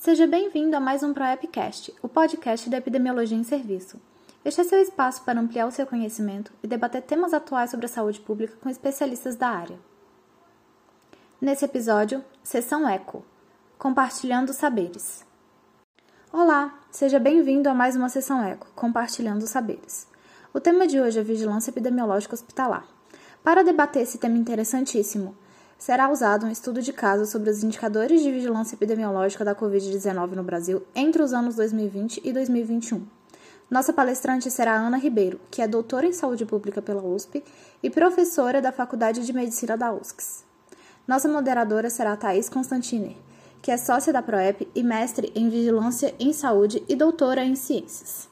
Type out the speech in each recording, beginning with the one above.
Seja bem-vindo a mais um ProEpcast, o podcast da epidemiologia em serviço. Este é seu espaço para ampliar o seu conhecimento e debater temas atuais sobre a saúde pública com especialistas da área. Nesse episódio, Sessão Eco Compartilhando Saberes. Olá, seja bem-vindo a mais uma Sessão Eco Compartilhando Saberes. O tema de hoje é Vigilância Epidemiológica Hospitalar. Para debater esse tema interessantíssimo, será usado um estudo de caso sobre os indicadores de vigilância epidemiológica da Covid-19 no Brasil entre os anos 2020 e 2021. Nossa palestrante será Ana Ribeiro, que é doutora em saúde pública pela USP e professora da Faculdade de Medicina da USCS. Nossa moderadora será Thais Constantiner, que é sócia da PROEP e mestre em vigilância em saúde e doutora em ciências.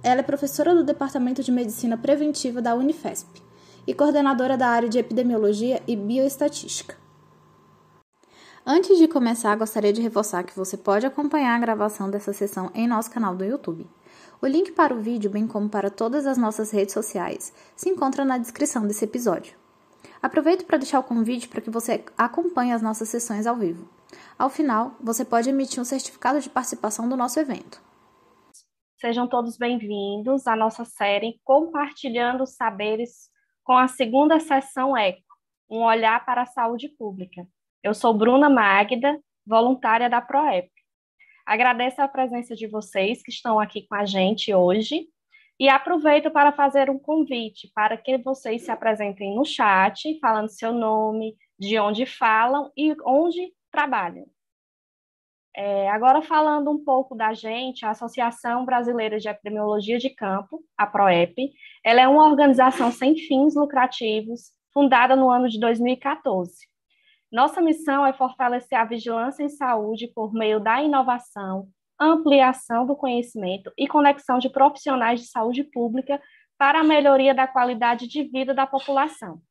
Ela é professora do Departamento de Medicina Preventiva da Unifesp e coordenadora da área de epidemiologia e bioestatística. Antes de começar, gostaria de reforçar que você pode acompanhar a gravação dessa sessão em nosso canal do YouTube. O link para o vídeo, bem como para todas as nossas redes sociais, se encontra na descrição desse episódio. Aproveito para deixar o convite para que você acompanhe as nossas sessões ao vivo. Ao final, você pode emitir um certificado de participação do nosso evento. Sejam todos bem-vindos à nossa série Compartilhando Saberes com a segunda sessão ECO, um olhar para a saúde pública. Eu sou Bruna Magda, voluntária da PROEP. Agradeço a presença de vocês que estão aqui com a gente hoje e aproveito para fazer um convite para que vocês se apresentem no chat, falando seu nome, de onde falam e onde trabalham. É, agora, falando um pouco da gente, a Associação Brasileira de Epidemiologia de Campo, a PROEP, ela é uma organização sem fins lucrativos, fundada no ano de 2014. Nossa missão é fortalecer a vigilância em saúde por meio da inovação, ampliação do conhecimento e conexão de profissionais de saúde pública para a melhoria da qualidade de vida da população.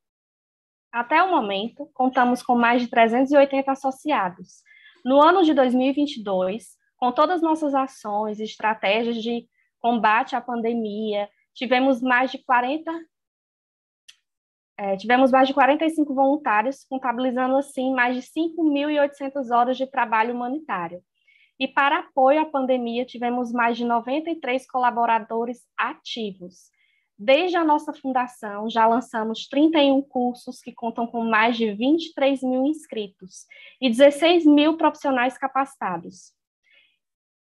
Até o momento, contamos com mais de 380 associados, no ano de 2022, com todas as nossas ações e estratégias de combate à pandemia, tivemos mais de 40 é, tivemos mais de 45 voluntários, contabilizando assim mais de 5.800 horas de trabalho humanitário. E para apoio à pandemia, tivemos mais de 93 colaboradores ativos, Desde a nossa fundação, já lançamos 31 cursos que contam com mais de 23 mil inscritos e 16 mil profissionais capacitados,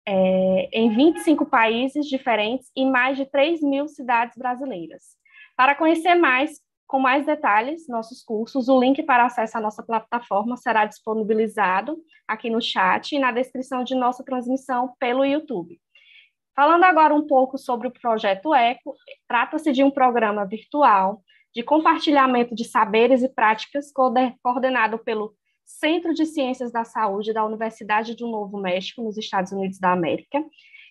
é, em 25 países diferentes e mais de 3 mil cidades brasileiras. Para conhecer mais, com mais detalhes, nossos cursos, o link para acesso à nossa plataforma será disponibilizado aqui no chat e na descrição de nossa transmissão pelo YouTube. Falando agora um pouco sobre o projeto ECO, trata-se de um programa virtual de compartilhamento de saberes e práticas coordenado pelo Centro de Ciências da Saúde da Universidade do Novo México, nos Estados Unidos da América,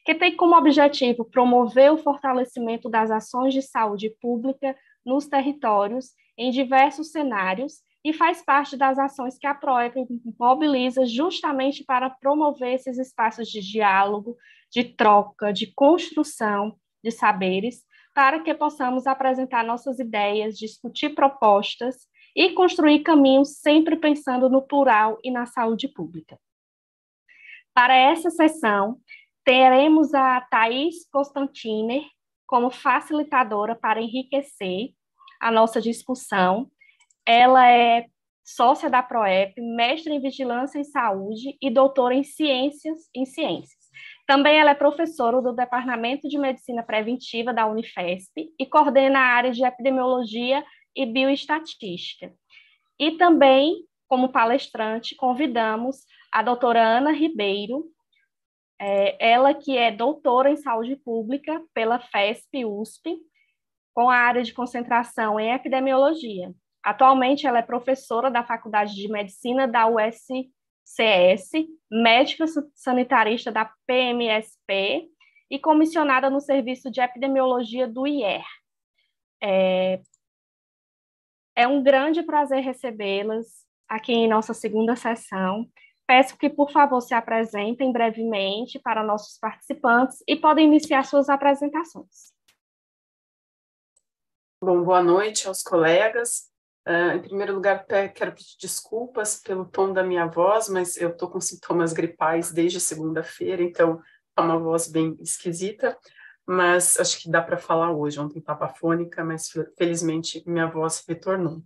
que tem como objetivo promover o fortalecimento das ações de saúde pública nos territórios em diversos cenários e faz parte das ações que a PROEP mobiliza justamente para promover esses espaços de diálogo, de troca, de construção de saberes, para que possamos apresentar nossas ideias, discutir propostas e construir caminhos sempre pensando no plural e na saúde pública. Para essa sessão, teremos a Thais Constantiner como facilitadora para enriquecer a nossa discussão. Ela é sócia da PROEP, mestre em Vigilância em Saúde e doutora em Ciências em Ciências. Também ela é professora do Departamento de Medicina Preventiva da Unifesp e coordena a área de Epidemiologia e Bioestatística. E também, como palestrante, convidamos a doutora Ana Ribeiro, é, ela que é doutora em Saúde Pública pela FESP-USP, com a área de concentração em Epidemiologia. Atualmente, ela é professora da Faculdade de Medicina da USP CS, médica sanitarista da PMSP e comissionada no Serviço de Epidemiologia do IER. É, é um grande prazer recebê-las aqui em nossa segunda sessão. Peço que, por favor, se apresentem brevemente para nossos participantes e podem iniciar suas apresentações. Bom, boa noite aos colegas. Uh, em primeiro lugar, quero pedir desculpas pelo tom da minha voz, mas eu estou com sintomas gripais desde segunda-feira, então é uma voz bem esquisita, mas acho que dá para falar hoje. Ontem estava fônica, mas felizmente minha voz retornou.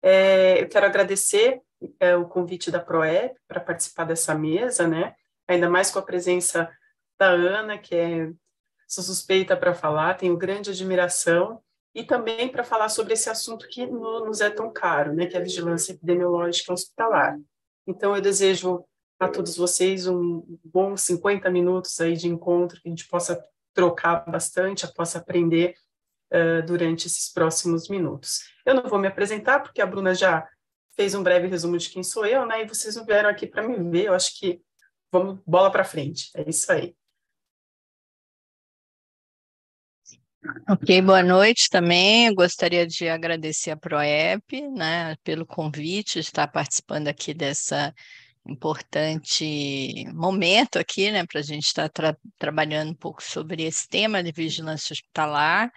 É, eu quero agradecer é, o convite da ProEP para participar dessa mesa, né? Ainda mais com a presença da Ana, que é sou suspeita para falar, tenho grande admiração e também para falar sobre esse assunto que nos é tão caro, né, que é a vigilância epidemiológica hospitalar. Então, eu desejo a todos vocês um bom 50 minutos aí de encontro, que a gente possa trocar bastante, possa aprender uh, durante esses próximos minutos. Eu não vou me apresentar, porque a Bruna já fez um breve resumo de quem sou eu, né, e vocês vieram aqui para me ver, eu acho que vamos bola para frente, é isso aí. Ok, boa noite também. Eu gostaria de agradecer a ProEP, né, pelo convite, estar participando aqui dessa importante momento aqui, né, para a gente estar tra trabalhando um pouco sobre esse tema de vigilância hospitalar.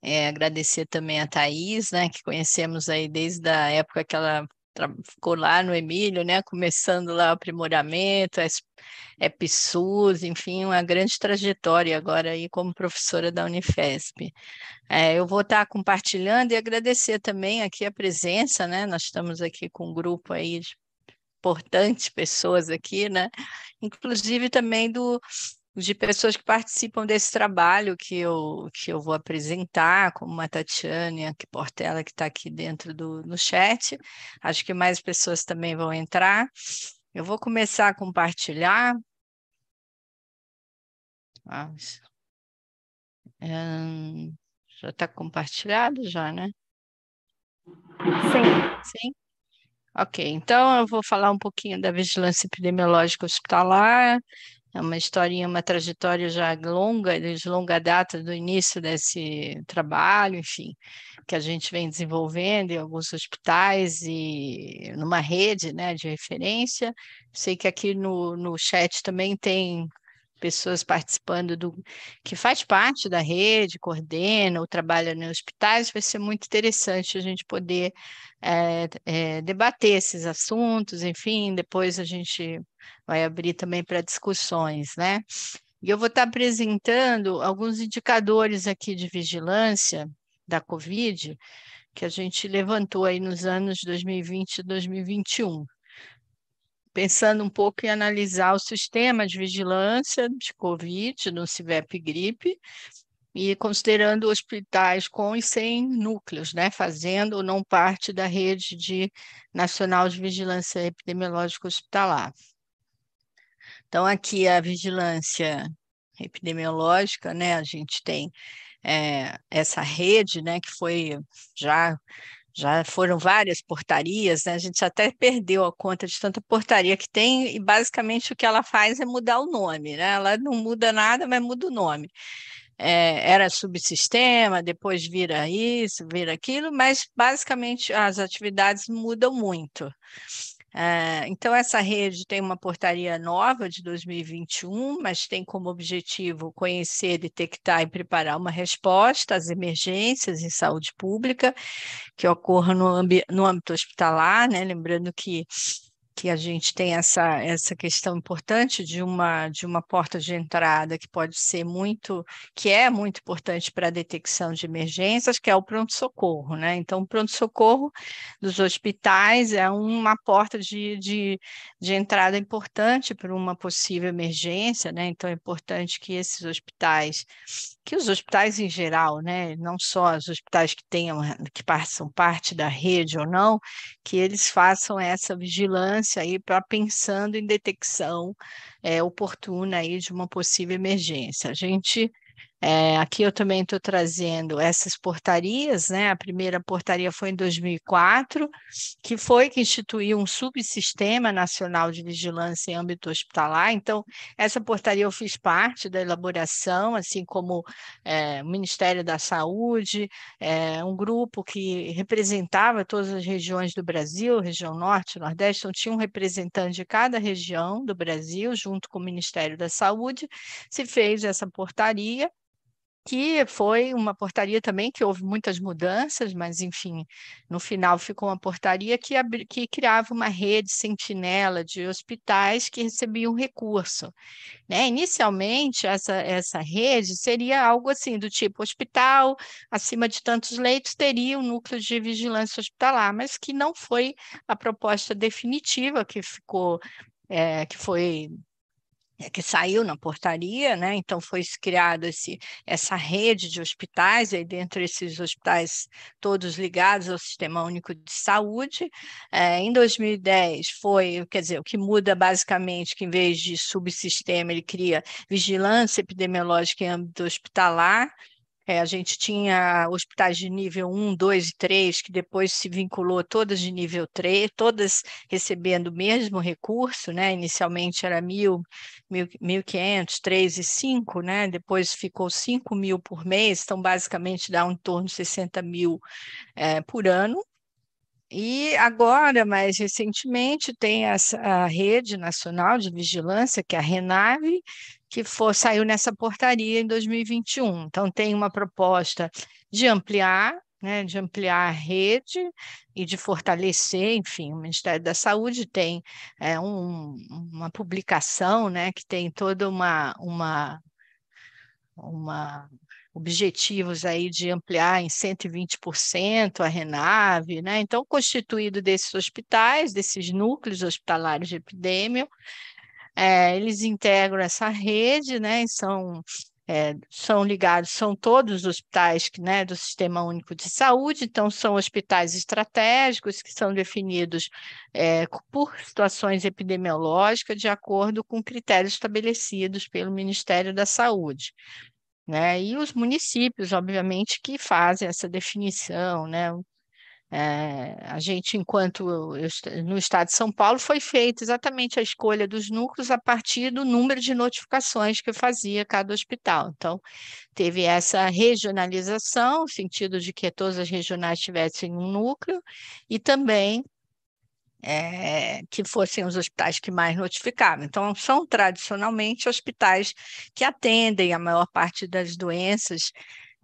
É, agradecer também a Thais, né, que conhecemos aí desde a época que ela ficou lá no Emílio, né, começando lá o aprimoramento, EPSUS, enfim, uma grande trajetória agora aí como professora da Unifesp. É, eu vou estar compartilhando e agradecer também aqui a presença, né, nós estamos aqui com um grupo aí de importantes pessoas aqui, né, inclusive também do de pessoas que participam desse trabalho que eu, que eu vou apresentar, como a Tatiane que Portela, que está aqui dentro do no chat. Acho que mais pessoas também vão entrar. Eu vou começar a compartilhar. Ah, hum, já está compartilhado já, né? Sim. Sim? Ok, então eu vou falar um pouquinho da vigilância epidemiológica hospitalar, é uma historinha, uma trajetória já longa, de longa data do início desse trabalho, enfim, que a gente vem desenvolvendo em alguns hospitais e numa rede né, de referência. Sei que aqui no, no chat também tem pessoas participando do que faz parte da rede, coordena ou trabalha nos hospitais, vai ser muito interessante a gente poder é, é, debater esses assuntos, enfim, depois a gente vai abrir também para discussões, né? E eu vou estar apresentando alguns indicadores aqui de vigilância da Covid que a gente levantou aí nos anos 2020 e 2021 pensando um pouco em analisar o sistema de vigilância de Covid no CIVEP Gripe e considerando hospitais com e sem núcleos, né, fazendo ou não parte da rede de nacional de vigilância epidemiológica hospitalar. Então, aqui a vigilância epidemiológica, né, a gente tem é, essa rede, né, que foi já já foram várias portarias, né? A gente até perdeu a conta de tanta portaria que tem, e basicamente o que ela faz é mudar o nome, né? Ela não muda nada, mas muda o nome. É, era subsistema, depois vira isso, vira aquilo, mas basicamente as atividades mudam muito. É, então, essa rede tem uma portaria nova de 2021, mas tem como objetivo conhecer, detectar e preparar uma resposta às emergências em saúde pública que ocorram no, no âmbito hospitalar, né? Lembrando que que a gente tem essa, essa questão importante de uma, de uma porta de entrada que pode ser muito, que é muito importante para a detecção de emergências, que é o pronto-socorro, né? Então, o pronto-socorro dos hospitais é uma porta de, de, de entrada importante para uma possível emergência, né? Então, é importante que esses hospitais, que os hospitais em geral, né? Não só os hospitais que tenham, que são parte da rede ou não, que eles façam essa vigilância aí para pensando em detecção é, oportuna aí de uma possível emergência. A gente é, aqui eu também estou trazendo essas portarias, né? A primeira portaria foi em 2004, que foi que instituiu um subsistema nacional de vigilância em âmbito hospitalar. Então, essa portaria eu fiz parte da elaboração, assim como é, o Ministério da Saúde, é, um grupo que representava todas as regiões do Brasil, região Norte, Nordeste, então tinha um representante de cada região do Brasil, junto com o Ministério da Saúde, se fez essa portaria que foi uma portaria também que houve muitas mudanças, mas enfim, no final ficou uma portaria que, que criava uma rede sentinela de hospitais que recebiam recurso. Né? Inicialmente, essa, essa rede seria algo assim, do tipo hospital, acima de tantos leitos, teria um núcleo de vigilância hospitalar, mas que não foi a proposta definitiva que ficou, é, que foi que saiu na portaria, né? Então foi criada essa rede de hospitais, e dentro desses hospitais todos ligados ao Sistema Único de Saúde. É, em 2010 foi, quer dizer, o que muda basicamente que em vez de subsistema ele cria vigilância epidemiológica em âmbito hospitalar, é, a gente tinha hospitais de nível 1, 2 e 3, que depois se vinculou todas de nível 3, todas recebendo o mesmo recurso, né? Inicialmente era 1.000, 1.500, 3 e 5, né? Depois ficou 5 mil por mês, então basicamente dá um em torno de 60 mil é, por ano. E agora, mais recentemente, tem essa, a Rede Nacional de Vigilância, que é a RENAVE, que for, saiu nessa portaria em 2021. Então, tem uma proposta de ampliar, né, de ampliar a rede e de fortalecer, enfim, o Ministério da Saúde tem é, um, uma publicação né, que tem toda uma, uma, uma objetivos aí de ampliar em 120% a Renave, né? Então, constituído desses hospitais, desses núcleos hospitalares de epidemia, é, eles integram essa rede, né? São é, são ligados, são todos os hospitais né, do Sistema Único de Saúde, então são hospitais estratégicos que são definidos é, por situações epidemiológicas de acordo com critérios estabelecidos pelo Ministério da Saúde. Né? E os municípios, obviamente, que fazem essa definição, né? É, a gente, enquanto no estado de São Paulo, foi feita exatamente a escolha dos núcleos a partir do número de notificações que fazia cada hospital. Então, teve essa regionalização, no sentido de que todas as regionais tivessem um núcleo, e também é, que fossem os hospitais que mais notificavam. Então, são tradicionalmente hospitais que atendem a maior parte das doenças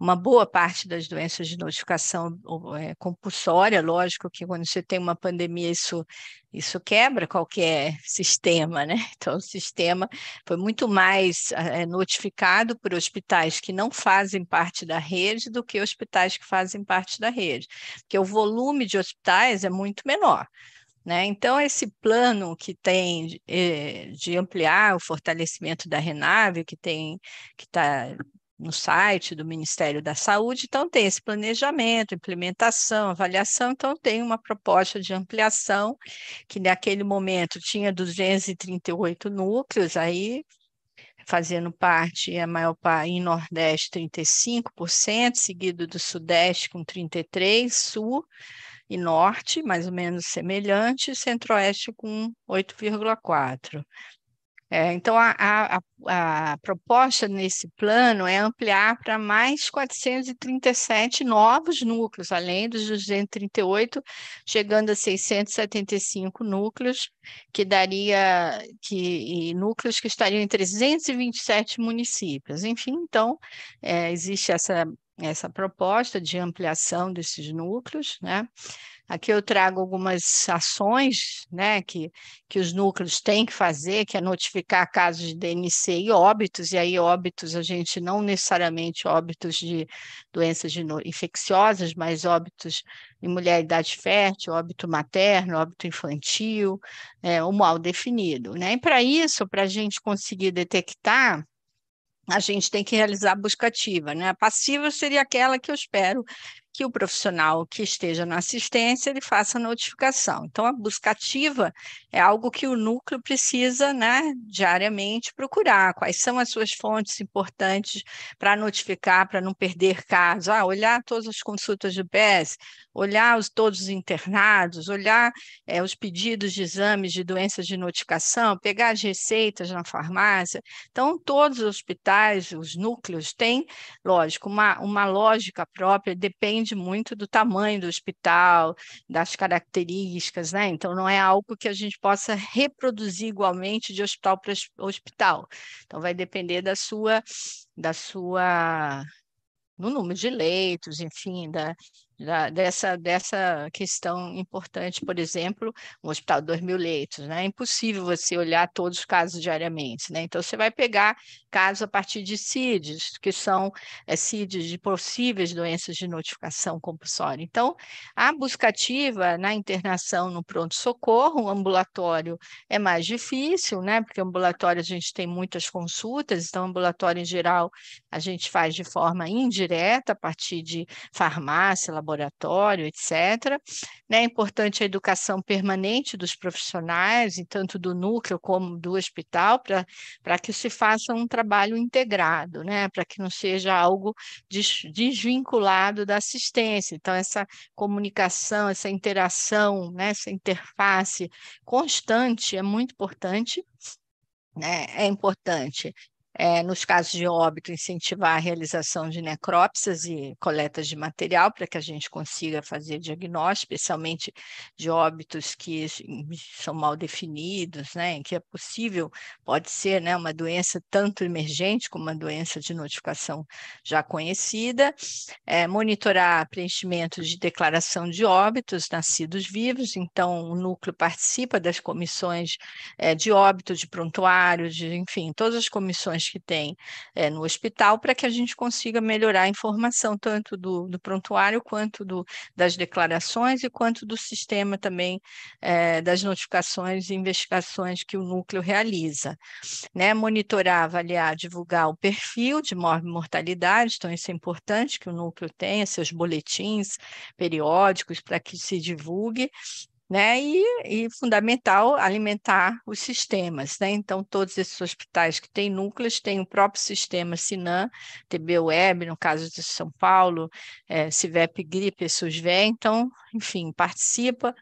uma boa parte das doenças de notificação é, compulsória, lógico que quando você tem uma pandemia isso, isso quebra qualquer sistema, né? Então o sistema foi muito mais é, notificado por hospitais que não fazem parte da rede do que hospitais que fazem parte da rede, porque o volume de hospitais é muito menor. Né? Então, esse plano que tem de, de ampliar o fortalecimento da Renave, que tem que está no site do Ministério da Saúde, então tem esse planejamento, implementação, avaliação, então tem uma proposta de ampliação, que naquele momento tinha 238 núcleos, aí fazendo parte, a maior parte em Nordeste 35%, seguido do Sudeste com 33%, Sul e Norte, mais ou menos semelhante, Centro-Oeste com 8,4%. É, então, a, a, a, proposta nesse plano é ampliar para mais 437 novos núcleos, além dos 238, chegando a 675 núcleos, que daria que núcleos que estariam em 327 municípios. Enfim, então, é, existe essa, essa proposta de ampliação desses núcleos, né? Aqui eu trago algumas ações né, que, que os núcleos têm que fazer, que é notificar casos de DNC e óbitos, e aí óbitos a gente não necessariamente óbitos de doenças de infecciosas, mas óbitos em mulher de idade fértil, óbito materno, óbito infantil, é, o mal definido. Né? E para isso, para a gente conseguir detectar, a gente tem que realizar a busca ativa, né? A passiva seria aquela que eu espero que o profissional que esteja na assistência ele faça a notificação. Então, a busca ativa é algo que o núcleo precisa, né, diariamente procurar. Quais são as suas fontes importantes para notificar, para não perder casos? Ah, olhar todas as consultas do PS, olhar os, todos os internados, olhar é, os pedidos de exames de doenças de notificação, pegar as receitas na farmácia. Então, todos os hospitais, os núcleos têm, lógico, uma, uma lógica própria, depende depende muito do tamanho do hospital, das características, né? Então, não é algo que a gente possa reproduzir igualmente de hospital para hospital. Então, vai depender da sua, da sua no número de leitos, enfim, da, da, dessa, dessa questão importante, por exemplo, um hospital de 2 mil leitos, né? É impossível você olhar todos os casos diariamente, né? Então, você vai pegar casos a partir de CIDs, que são é, CIDs de possíveis doenças de notificação compulsória. Então, a busca ativa na internação no pronto-socorro, ambulatório é mais difícil, né? Porque ambulatório a gente tem muitas consultas, então, ambulatório em geral a gente faz de forma indireta, a partir de farmácia, laboratório, etc. Né, é importante a educação permanente dos profissionais, tanto do núcleo como do hospital, para que se faça um trabalho integrado, né, para que não seja algo des, desvinculado da assistência. Então, essa comunicação, essa interação, né, essa interface constante é muito importante. Né, é importante é, nos casos de óbito, incentivar a realização de necrópsias e coletas de material para que a gente consiga fazer diagnóstico, especialmente de óbitos que são mal definidos, né, em que é possível, pode ser né, uma doença tanto emergente como uma doença de notificação já conhecida, é, monitorar preenchimento de declaração de óbitos nascidos vivos, então o núcleo participa das comissões é, de óbito, de prontuário, de, enfim, todas as comissões que tem é, no hospital para que a gente consiga melhorar a informação tanto do, do prontuário quanto do, das declarações e quanto do sistema também é, das notificações e investigações que o núcleo realiza. Né? Monitorar, avaliar, divulgar o perfil de mortalidade, então isso é importante que o núcleo tenha seus boletins periódicos para que se divulgue né? E, e, fundamental alimentar os sistemas, né? Então, todos esses hospitais que têm núcleos têm o próprio sistema Sinan, TB Web, no caso de São Paulo, é, CIVEP Gripe, SUSVE, então, enfim, participa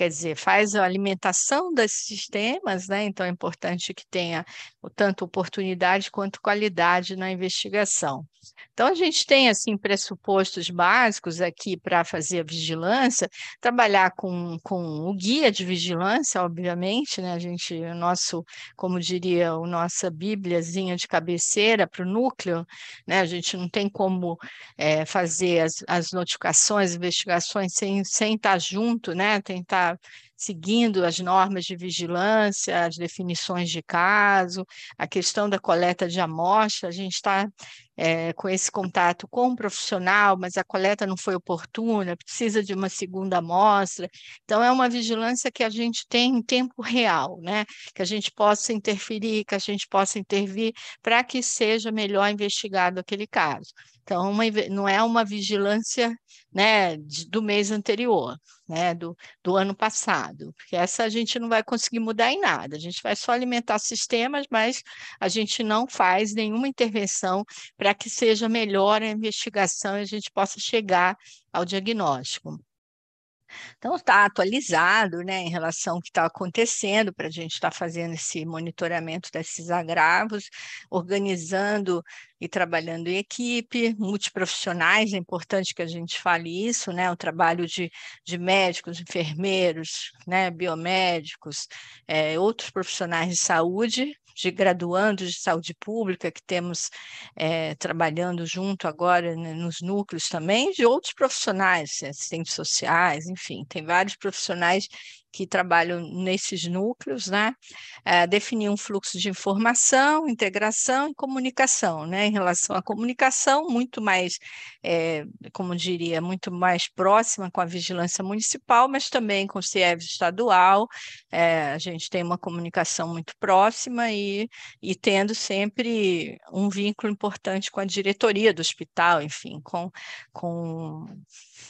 quer dizer, faz a alimentação desses sistemas, né? Então é importante que tenha tanto oportunidade quanto qualidade na investigação. Então a gente tem assim pressupostos básicos aqui para fazer a vigilância, trabalhar com, com o guia de vigilância, obviamente, né? A gente, o nosso, como diria, o nossa bíbliazinha de cabeceira para o núcleo, né? A gente não tem como é, fazer as, as notificações, investigações sem, sem estar junto, né? Tentar seguindo as normas de vigilância, as definições de caso, a questão da coleta de amostra, a gente está é, com esse contato com o profissional, mas a coleta não foi oportuna, precisa de uma segunda amostra. Então, é uma vigilância que a gente tem em tempo real, né? que a gente possa interferir, que a gente possa intervir para que seja melhor investigado aquele caso. Então, uma, não é uma vigilância né, do mês anterior, né, do, do ano passado, porque essa a gente não vai conseguir mudar em nada, a gente vai só alimentar sistemas, mas a gente não faz nenhuma intervenção para que seja melhor a investigação e a gente possa chegar ao diagnóstico. Então, está atualizado né, em relação ao que está acontecendo, para a gente estar tá fazendo esse monitoramento desses agravos, organizando e trabalhando em equipe, multiprofissionais, é importante que a gente fale isso, né? O trabalho de, de médicos, enfermeiros, né? biomédicos, é, outros profissionais de saúde, de graduandos de saúde pública que temos é, trabalhando junto agora né, nos núcleos também, de outros profissionais, assistentes sociais, enfim, tem vários profissionais que trabalham nesses núcleos, né? É, definir um fluxo de informação, integração e comunicação, né? Em relação à comunicação, muito mais, é, como diria, muito mais próxima com a vigilância municipal, mas também com o CIEVS estadual, é, a gente tem uma comunicação muito próxima e, e tendo sempre um vínculo importante com a diretoria do hospital, enfim, com, com,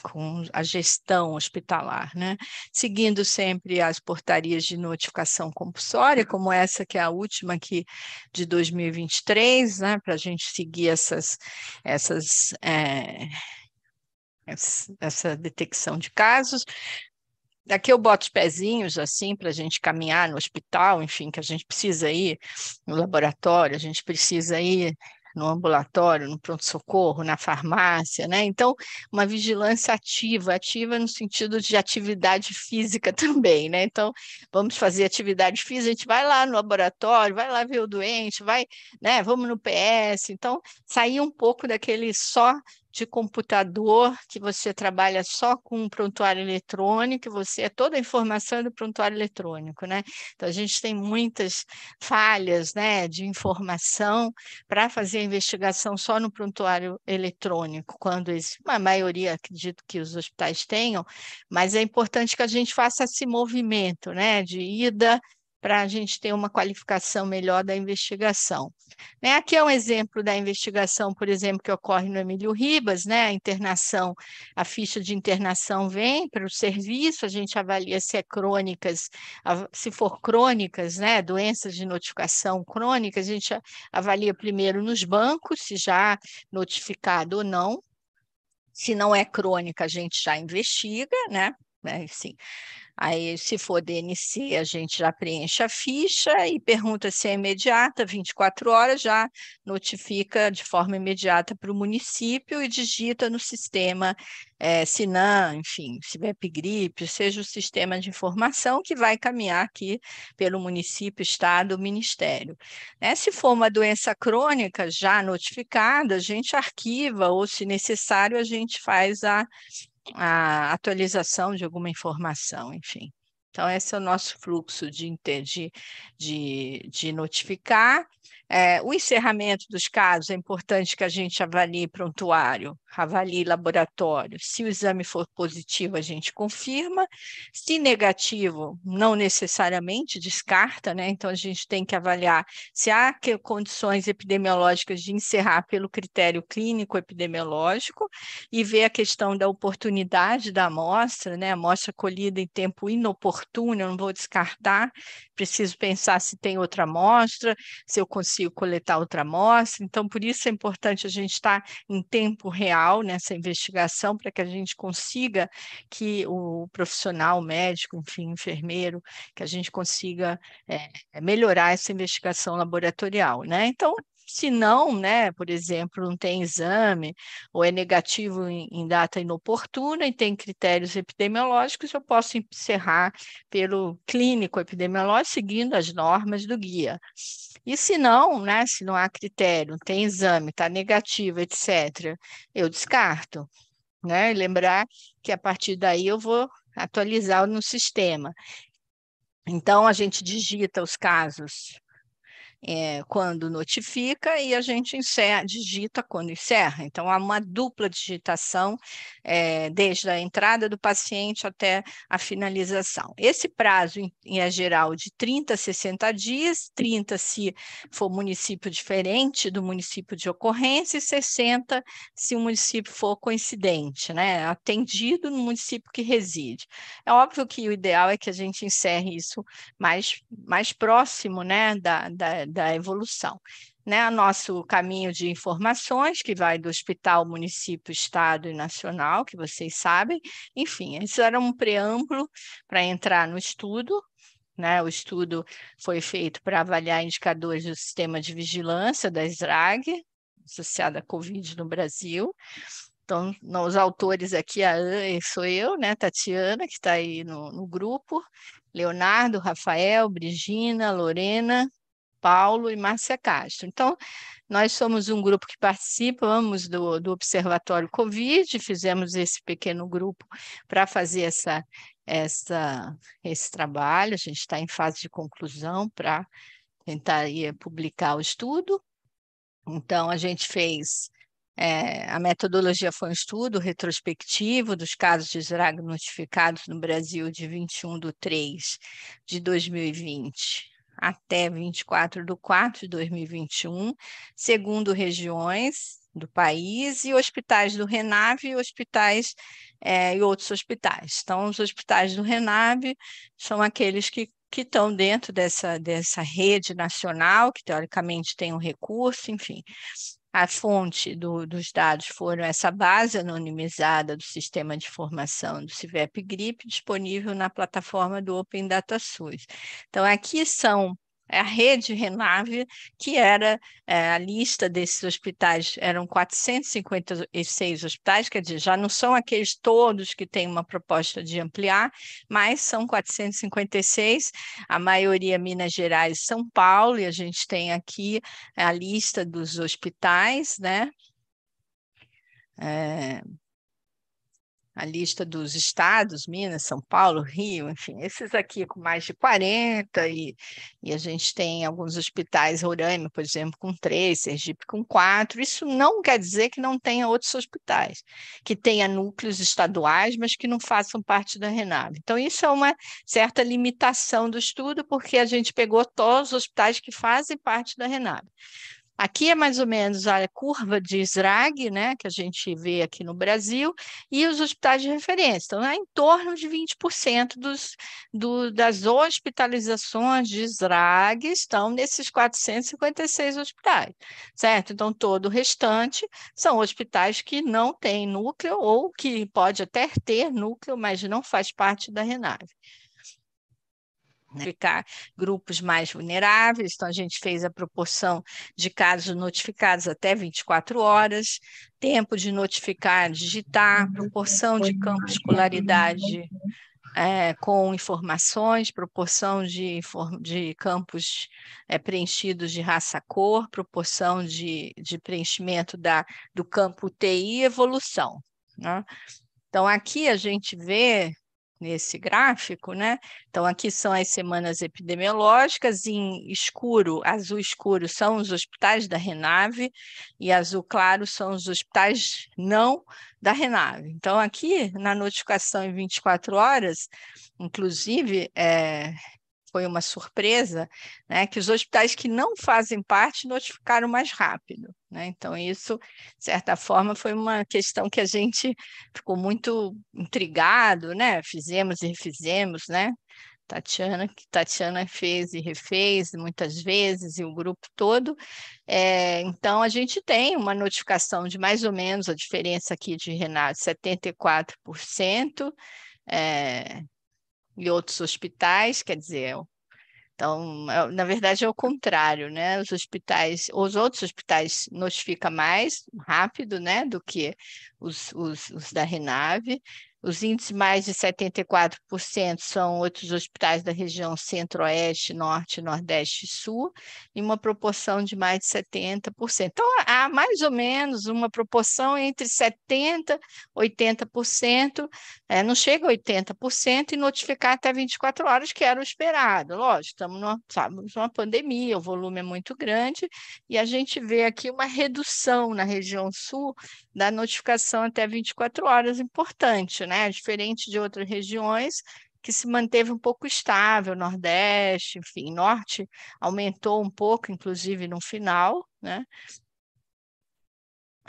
com a gestão hospitalar, né? Seguindo sempre sempre as portarias de notificação compulsória, como essa que é a última aqui de 2023, né, para a gente seguir essas, essas é, essa detecção de casos. Aqui eu boto os pezinhos assim para a gente caminhar no hospital, enfim, que a gente precisa ir no laboratório, a gente precisa ir no ambulatório, no pronto-socorro, na farmácia, né? Então, uma vigilância ativa, ativa no sentido de atividade física também, né? Então, vamos fazer atividade física, a gente vai lá no laboratório, vai lá ver o doente, vai, né? Vamos no PS. Então, sair um pouco daquele só de computador, que você trabalha só com um prontuário eletrônico, você é toda a informação do prontuário eletrônico, né? Então a gente tem muitas falhas, né, de informação para fazer a investigação só no prontuário eletrônico, quando a maioria acredito que os hospitais tenham, mas é importante que a gente faça esse movimento, né, de ida para a gente ter uma qualificação melhor da investigação. Né? Aqui é um exemplo da investigação, por exemplo, que ocorre no Emílio Ribas, né? a internação, a ficha de internação vem para o serviço, a gente avalia se é crônicas, se for crônicas, né? doenças de notificação crônicas, a gente avalia primeiro nos bancos, se já notificado ou não, se não é crônica, a gente já investiga, né? Né? Assim, Aí, se for DNC, a gente já preenche a ficha e pergunta se é imediata, 24 horas, já notifica de forma imediata para o município e digita no sistema é, Sinan, enfim, CIVEPGRIP, seja o sistema de informação que vai caminhar aqui pelo município, estado, ministério. Né? Se for uma doença crônica já notificada, a gente arquiva ou, se necessário, a gente faz a a atualização de alguma informação, enfim. Então, esse é o nosso fluxo de, de, de, de notificar é, o encerramento dos casos é importante que a gente avalie prontuário, avalie laboratório. Se o exame for positivo, a gente confirma. Se negativo, não necessariamente descarta, né? Então a gente tem que avaliar se há condições epidemiológicas de encerrar pelo critério clínico epidemiológico e ver a questão da oportunidade da amostra, né? Amostra colhida em tempo inoportuno, eu não vou descartar, preciso pensar se tem outra amostra, se eu consigo consigo coletar outra amostra. Então, por isso é importante a gente estar em tempo real nessa investigação, para que a gente consiga que o profissional, o médico, enfim, enfermeiro, que a gente consiga é, melhorar essa investigação laboratorial, né? Então, se não, né, por exemplo, não tem exame ou é negativo em, em, data inoportuna e tem critérios epidemiológicos, eu posso encerrar pelo clínico epidemiológico seguindo as normas do guia. E se não, né, se não há critério, tem exame, está negativo, etc., eu descarto. Né? Lembrar que a partir daí eu vou atualizar no sistema. Então, a gente digita os casos é, quando notifica e a gente encerra, digita quando encerra. Então, há uma dupla digitação é, desde a entrada do paciente até a finalização. Esse prazo, em, é geral, de 30 a 60 dias, 30 se for município diferente do município de ocorrência e 60 se o município for coincidente, né? atendido no município que reside. É óbvio que o ideal é que a gente encerre isso mais, mais próximo né, da, da da evolução. Né, nosso caminho de informações, que vai do hospital, município, estado e nacional, que vocês sabem. Enfim, isso era um preâmbulo para entrar no estudo. Né? O estudo foi feito para avaliar indicadores do sistema de vigilância da SRAG, associada à Covid no Brasil. Então, os autores aqui, a sou eu, né, Tatiana, que está aí no, no grupo, Leonardo, Rafael, Brigina, Lorena, Paulo e Márcia Castro. Então, nós somos um grupo que participamos do, do Observatório Covid, fizemos esse pequeno grupo para fazer essa, essa, esse trabalho, a gente está em fase de conclusão para tentar ir, publicar o estudo. Então, a gente fez é, a metodologia foi um estudo retrospectivo dos casos de SRAG notificados no Brasil de 21 de 3 de 2020 até 24 de 4 de 2021, segundo regiões do país e hospitais do Renave e hospitais é, e outros hospitais. Então, os hospitais do Renave são aqueles que que estão dentro dessa, dessa rede nacional, que teoricamente tem um recurso, enfim. A fonte do, dos dados foram essa base anonimizada do sistema de informação do CIVEP GRIP, disponível na plataforma do Open Data SUS. Então, aqui são a rede Renave, que era é, a lista desses hospitais, eram 456 hospitais, quer dizer, já não são aqueles todos que têm uma proposta de ampliar, mas são 456, a maioria Minas Gerais São Paulo, e a gente tem aqui a lista dos hospitais, né? é, a lista dos estados, Minas, São Paulo, Rio, enfim, esses aqui com mais de 40, e, e a gente tem alguns hospitais, Roraima, por exemplo, com três, Sergipe com quatro. Isso não quer dizer que não tenha outros hospitais, que tenha núcleos estaduais, mas que não façam parte da Renave. Então, isso é uma certa limitação do estudo, porque a gente pegou todos os hospitais que fazem parte da Renave. Aqui é mais ou menos a curva de SRAG, né, que a gente vê aqui no Brasil, e os hospitais de referência. Então, é em torno de 20% dos, do, das hospitalizações de SRAG estão nesses 456 hospitais, certo? Então, todo o restante são hospitais que não têm núcleo ou que pode até ter núcleo, mas não faz parte da Renave notificar grupos mais vulneráveis, então a gente fez a proporção de casos notificados até 24 horas, tempo de notificar, digitar, proporção de campo de escolaridade é, com informações, proporção de, de campos é, preenchidos de raça-cor, proporção de, de preenchimento da, do campo TI e evolução. Né? Então, aqui a gente vê nesse gráfico, né? Então, aqui são as semanas epidemiológicas, em escuro, azul escuro são os hospitais da Renave, e azul claro são os hospitais não da Renave. Então, aqui na notificação em 24 horas, inclusive, é, foi uma surpresa, né, que os hospitais que não fazem parte notificaram mais rápido. Né? Então, isso, de certa forma, foi uma questão que a gente ficou muito intrigado, né? Fizemos e refizemos, né? Tatiana, que Tatiana fez e refez muitas vezes, e o grupo todo. É, então, a gente tem uma notificação de mais ou menos a diferença aqui de Renato, 74%. É, e outros hospitais, quer dizer, então, é, na verdade, é o contrário, né? Os hospitais, os outros hospitais notificam mais rápido, né, do que os, os, os da Renave, os índices mais de 74% são outros hospitais da região centro-oeste, norte, nordeste e sul, e uma proporção de mais de 70%. Então, há mais ou menos uma proporção entre 70% e 80%, é, não chega a 80%, e notificar até 24 horas, que era o esperado. Lógico, estamos numa, sabe, numa pandemia, o volume é muito grande, e a gente vê aqui uma redução na região sul da notificação até 24 horas, importante, né? Diferente de outras regiões que se manteve um pouco estável, Nordeste, enfim, Norte aumentou um pouco, inclusive no final, né?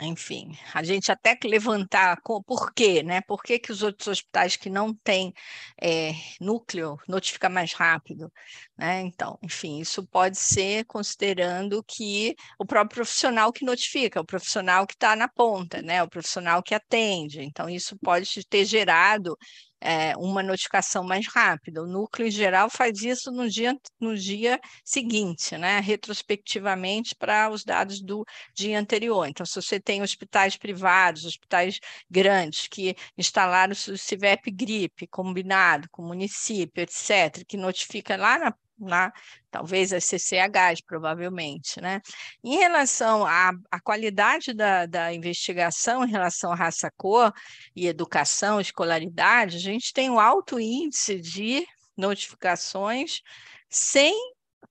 enfim, a gente até que levantar por quê, né? Por que, que os outros hospitais que não têm é, núcleo notificam mais rápido, né? Então, enfim, isso pode ser considerando que o próprio profissional que notifica, o profissional que está na ponta, né? O profissional que atende. Então, isso pode ter gerado é, uma notificação mais rápida. O núcleo, em geral, faz isso no dia, no dia seguinte, né? retrospectivamente para os dados do dia anterior. Então, se você tem hospitais privados, hospitais grandes, que instalaram o CIVEP gripe combinado com o município, etc., que notifica lá na na, talvez as CCHs, provavelmente. Né? Em relação à, à qualidade da, da investigação, em relação à raça-cor e educação, escolaridade, a gente tem um alto índice de notificações sem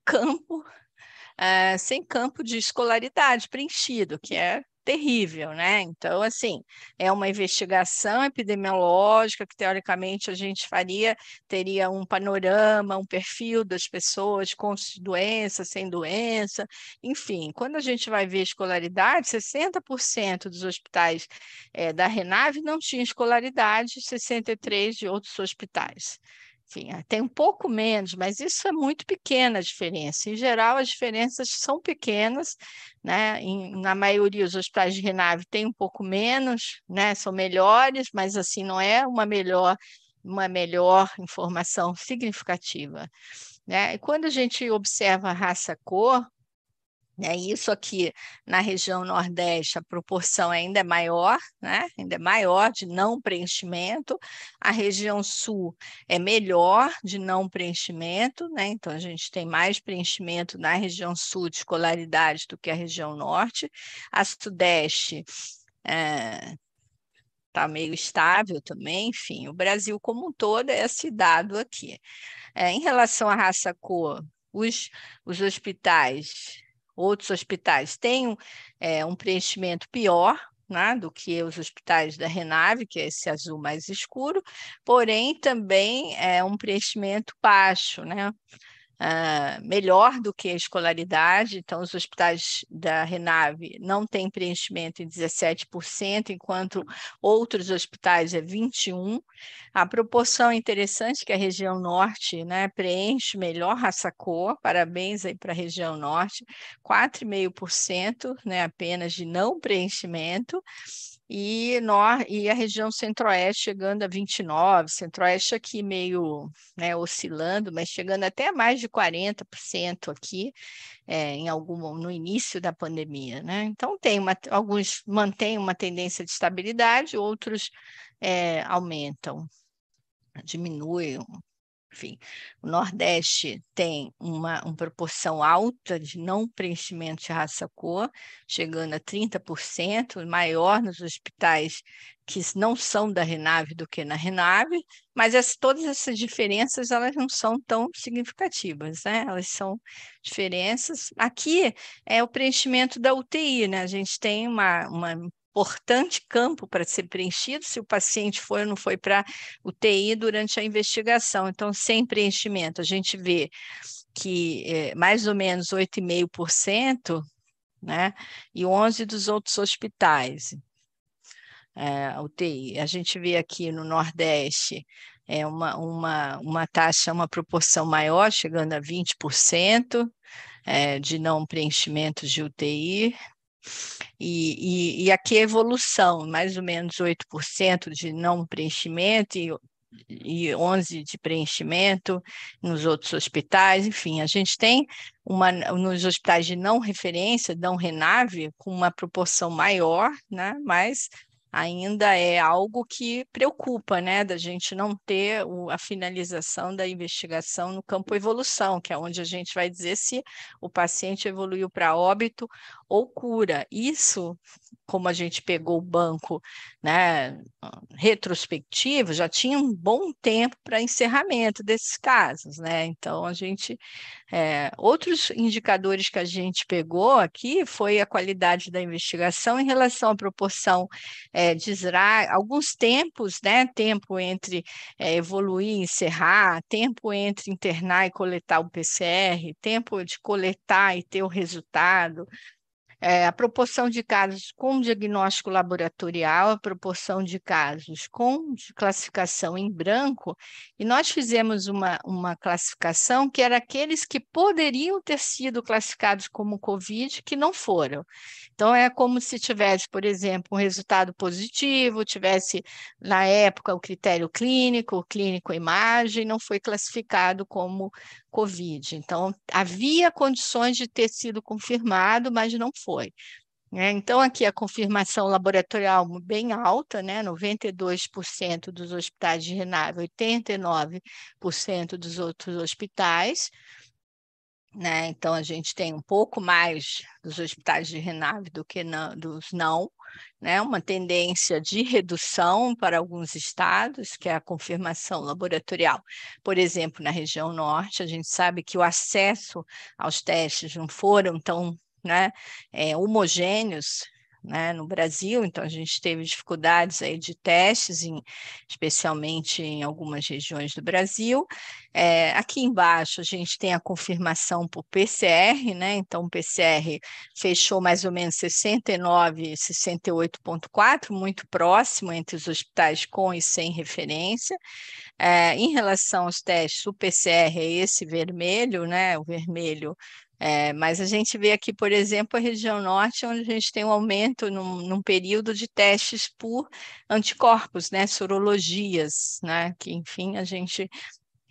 campo, uh, sem campo de escolaridade preenchido, que é terrível, né? Então, assim, é uma investigação epidemiológica que, teoricamente, a gente faria, teria um panorama, um perfil das pessoas com doença, sem doença, enfim. Quando a gente vai ver escolaridade, 60% dos hospitais é, da Renave não tinham escolaridade, 63% de outros hospitais. Enfim, é, tem um pouco menos, mas isso é muito pequena a diferença. Em geral, as diferenças são pequenas, né? Em, na maioria, os hospitais de Renave têm um pouco menos, né? São melhores, mas assim não é uma melhor uma melhor informação significativa. Né? E quando a gente observa raça-cor, é isso aqui na região Nordeste, a proporção ainda é maior, né? ainda é maior de não preenchimento. A região Sul é melhor de não preenchimento, né? então a gente tem mais preenchimento na região Sul de escolaridade do que a região Norte. A Sudeste é, está meio estável também, enfim, o Brasil como um todo é esse dado aqui. É, em relação à raça cor, os, os hospitais, outros hospitais têm é, um preenchimento pior, né, do que os hospitais da Renave, que é esse azul mais escuro, porém também é um preenchimento baixo, né? Uh, melhor do que a escolaridade, então os hospitais da Renave não têm preenchimento em 17%, enquanto outros hospitais é 21%. A proporção é interessante que a região norte né, preenche melhor raça cor, parabéns aí para a região norte, 4,5% né, apenas de não preenchimento, e, e a região centro-oeste chegando a 29, centro-oeste aqui meio né, oscilando, mas chegando até mais de 40% aqui é, em algum, no início da pandemia. Né? Então, tem uma, alguns mantêm uma tendência de estabilidade, outros é, aumentam, diminuem enfim, o Nordeste tem uma, uma proporção alta de não preenchimento de raça-cor, chegando a 30%, maior nos hospitais que não são da Renave do que na Renave, mas as, todas essas diferenças elas não são tão significativas, né? Elas são diferenças. Aqui é o preenchimento da UTI, né? A gente tem uma, uma importante campo para ser preenchido se o paciente foi ou não foi para UTI durante a investigação. Então, sem preenchimento, a gente vê que é, mais ou menos 8,5%, né? E 11 dos outros hospitais. É, UTI. A gente vê aqui no Nordeste é uma, uma, uma taxa, uma proporção maior, chegando a 20% é, de não preenchimento de UTI, e, e, e aqui a evolução, mais ou menos 8% de não preenchimento e, e 11% de preenchimento nos outros hospitais, enfim, a gente tem uma, nos hospitais de não referência, não renave, com uma proporção maior, né, mas ainda é algo que preocupa, né, da gente não ter o, a finalização da investigação no campo evolução, que é onde a gente vai dizer se o paciente evoluiu para óbito ou cura. Isso, como a gente pegou o banco, né, retrospectivo, já tinha um bom tempo para encerramento desses casos, né? Então a gente é, outros indicadores que a gente pegou aqui foi a qualidade da investigação em relação à proporção é, de SRA, alguns tempos, né? Tempo entre é, evoluir e encerrar, tempo entre internar e coletar o PCR, tempo de coletar e ter o resultado, é, a proporção de casos com diagnóstico laboratorial, a proporção de casos com classificação em branco, e nós fizemos uma, uma classificação que era aqueles que poderiam ter sido classificados como Covid, que não foram. Então, é como se tivesse, por exemplo, um resultado positivo, tivesse, na época, o critério clínico, o clínico imagem, não foi classificado como Covid. Então, havia condições de ter sido confirmado, mas não foi. Né? Então, aqui a confirmação laboratorial bem alta, né? 92% dos hospitais de Renave, 89% dos outros hospitais. Né? Então, a gente tem um pouco mais dos hospitais de Renave do que não, dos não, né? uma tendência de redução para alguns estados, que é a confirmação laboratorial. Por exemplo, na região norte, a gente sabe que o acesso aos testes não foram tão né, é, homogêneos né, no Brasil, então a gente teve dificuldades aí de testes, em, especialmente em algumas regiões do Brasil. É, aqui embaixo a gente tem a confirmação por PCR, né? Então o PCR fechou mais ou menos 69, 68,4, muito próximo entre os hospitais com e sem referência. É, em relação aos testes, o PCR é esse vermelho, né? O vermelho é, mas a gente vê aqui, por exemplo, a região norte, onde a gente tem um aumento num, num período de testes por anticorpos, né, sorologias, né, que, enfim, a gente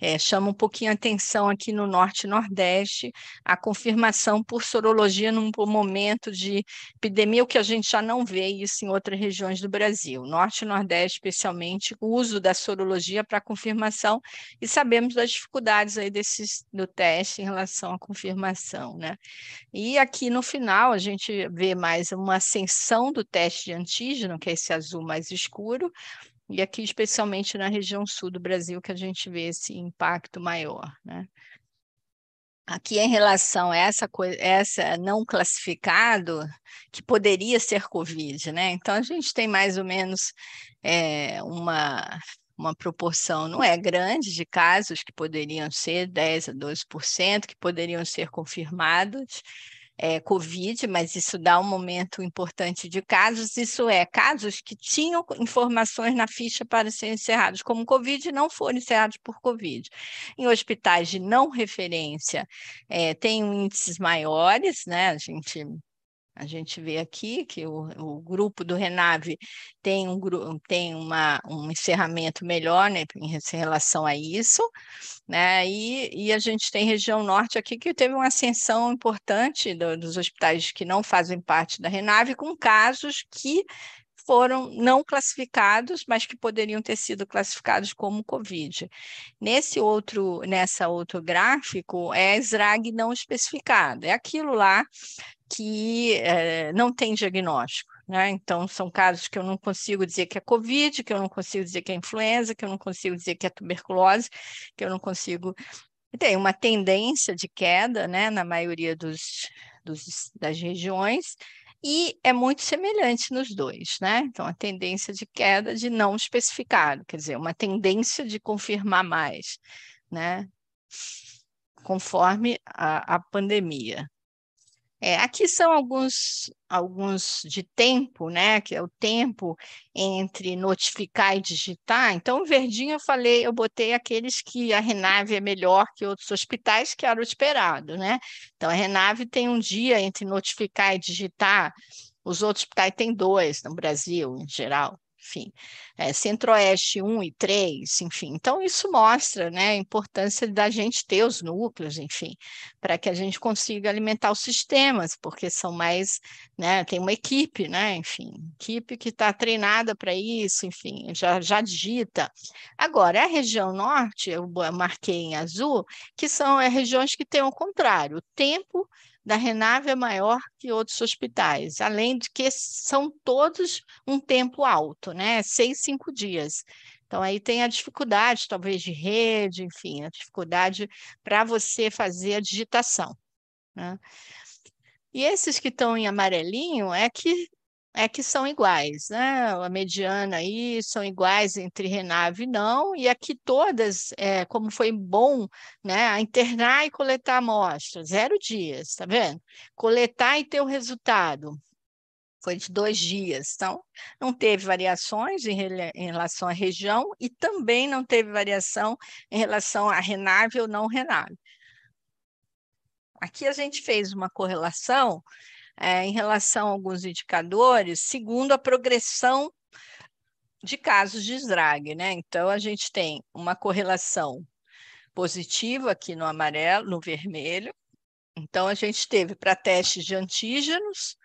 é, chama um pouquinho a atenção aqui no Norte e Nordeste a confirmação por sorologia num momento de epidemia, o que a gente já não vê isso em outras regiões do Brasil. Norte e Nordeste, especialmente, o uso da sorologia para confirmação, e sabemos das dificuldades aí desses, do teste em relação à confirmação, né? E aqui no final a gente vê mais uma ascensão do teste de antígeno, que é esse azul mais escuro, e aqui, especialmente na região sul do Brasil, que a gente vê esse impacto maior. Né? Aqui, em relação a essa, essa não classificado, que poderia ser Covid, né? Então, a gente tem mais ou menos é, uma, uma proporção, não é grande, de casos que poderiam ser 10 a 12%, que poderiam ser confirmados, é, Covid, mas isso dá um momento importante de casos, isso é, casos que tinham informações na ficha para serem encerrados como Covid não foram encerrados por Covid. Em hospitais de não referência, é, tem índices maiores, né? A gente a gente vê aqui que o, o grupo do Renave tem, um, tem uma, um encerramento melhor né, em relação a isso, né? E, e a gente tem região norte aqui que teve uma ascensão importante do, dos hospitais que não fazem parte da Renave, com casos que foram não classificados, mas que poderiam ter sido classificados como Covid. Nesse outro, nessa outro gráfico, é SRAG não especificado, é aquilo lá que é, não tem diagnóstico. Né? Então, são casos que eu não consigo dizer que é Covid, que eu não consigo dizer que é influenza, que eu não consigo dizer que é tuberculose, que eu não consigo. Tem uma tendência de queda né, na maioria dos, dos, das regiões, e é muito semelhante nos dois, né? Então, a tendência de queda de não especificado, quer dizer, uma tendência de confirmar mais, né? Conforme a, a pandemia. É, aqui são alguns, alguns de tempo, né? Que é o tempo entre notificar e digitar. Então, verdinho eu falei, eu botei aqueles que a Renave é melhor que outros hospitais, que era o esperado, né? Então, a Renave tem um dia entre notificar e digitar, os outros hospitais têm dois no Brasil, em geral enfim, é, Centro-Oeste 1 e 3, enfim. Então, isso mostra né, a importância da gente ter os núcleos, enfim, para que a gente consiga alimentar os sistemas, porque são mais, né, tem uma equipe, né, enfim, equipe que está treinada para isso, enfim, já, já digita. Agora, a região norte, eu marquei em azul, que são é, regiões que têm o contrário, o tempo da Renave é maior que outros hospitais, além de que são todos um tempo alto, né? Seis, cinco dias. Então, aí tem a dificuldade, talvez, de rede, enfim, a dificuldade para você fazer a digitação. Né? E esses que estão em amarelinho é que é que são iguais, né? A mediana aí são iguais entre Renave e não, e aqui todas, é, como foi bom, né? A internar e coletar amostras, zero dias, tá vendo? Coletar e ter o resultado. Foi de dois dias, então não teve variações em, em relação à região e também não teve variação em relação a Renave ou não Renave. Aqui a gente fez uma correlação é, em relação a alguns indicadores, segundo a progressão de casos de SDRAG, né? Então, a gente tem uma correlação positiva aqui no amarelo, no vermelho. Então, a gente teve para testes de antígenos,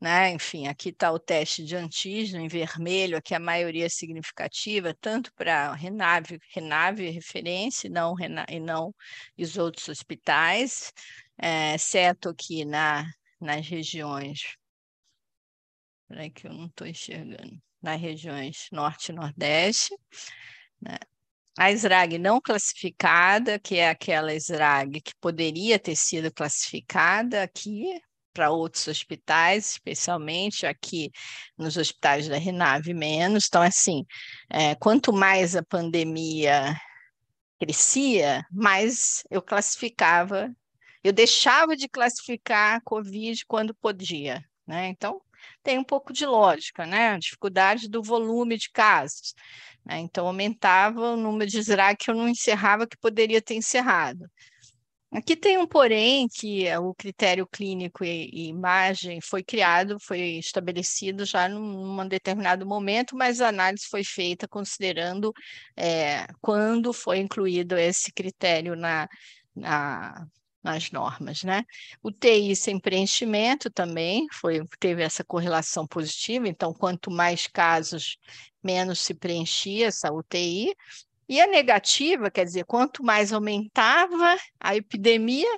né? Enfim, aqui está o teste de antígeno em vermelho, aqui a maioria significativa, tanto para Renave, Renave referência, não, e não os outros hospitais, é, exceto aqui na nas regiões. Peraí que eu não estou enxergando. Nas regiões norte e nordeste. Né? A SRAG não classificada, que é aquela SRAG que poderia ter sido classificada aqui para outros hospitais, especialmente aqui nos hospitais da Renave menos. Então, assim, é, quanto mais a pandemia crescia, mais eu classificava eu deixava de classificar a Covid quando podia, né? Então, tem um pouco de lógica, né? A dificuldade do volume de casos. Né? Então, aumentava o número de SRAC que eu não encerrava, que poderia ter encerrado. Aqui tem um porém que é o critério clínico e, e imagem foi criado, foi estabelecido já num, num, determinado momento, mas a análise foi feita considerando é, quando foi incluído esse critério na, na, nas normas, né? O TI sem preenchimento também foi, teve essa correlação positiva, então quanto mais casos, menos se preenchia essa UTI, e a negativa, quer dizer, quanto mais aumentava a epidemia,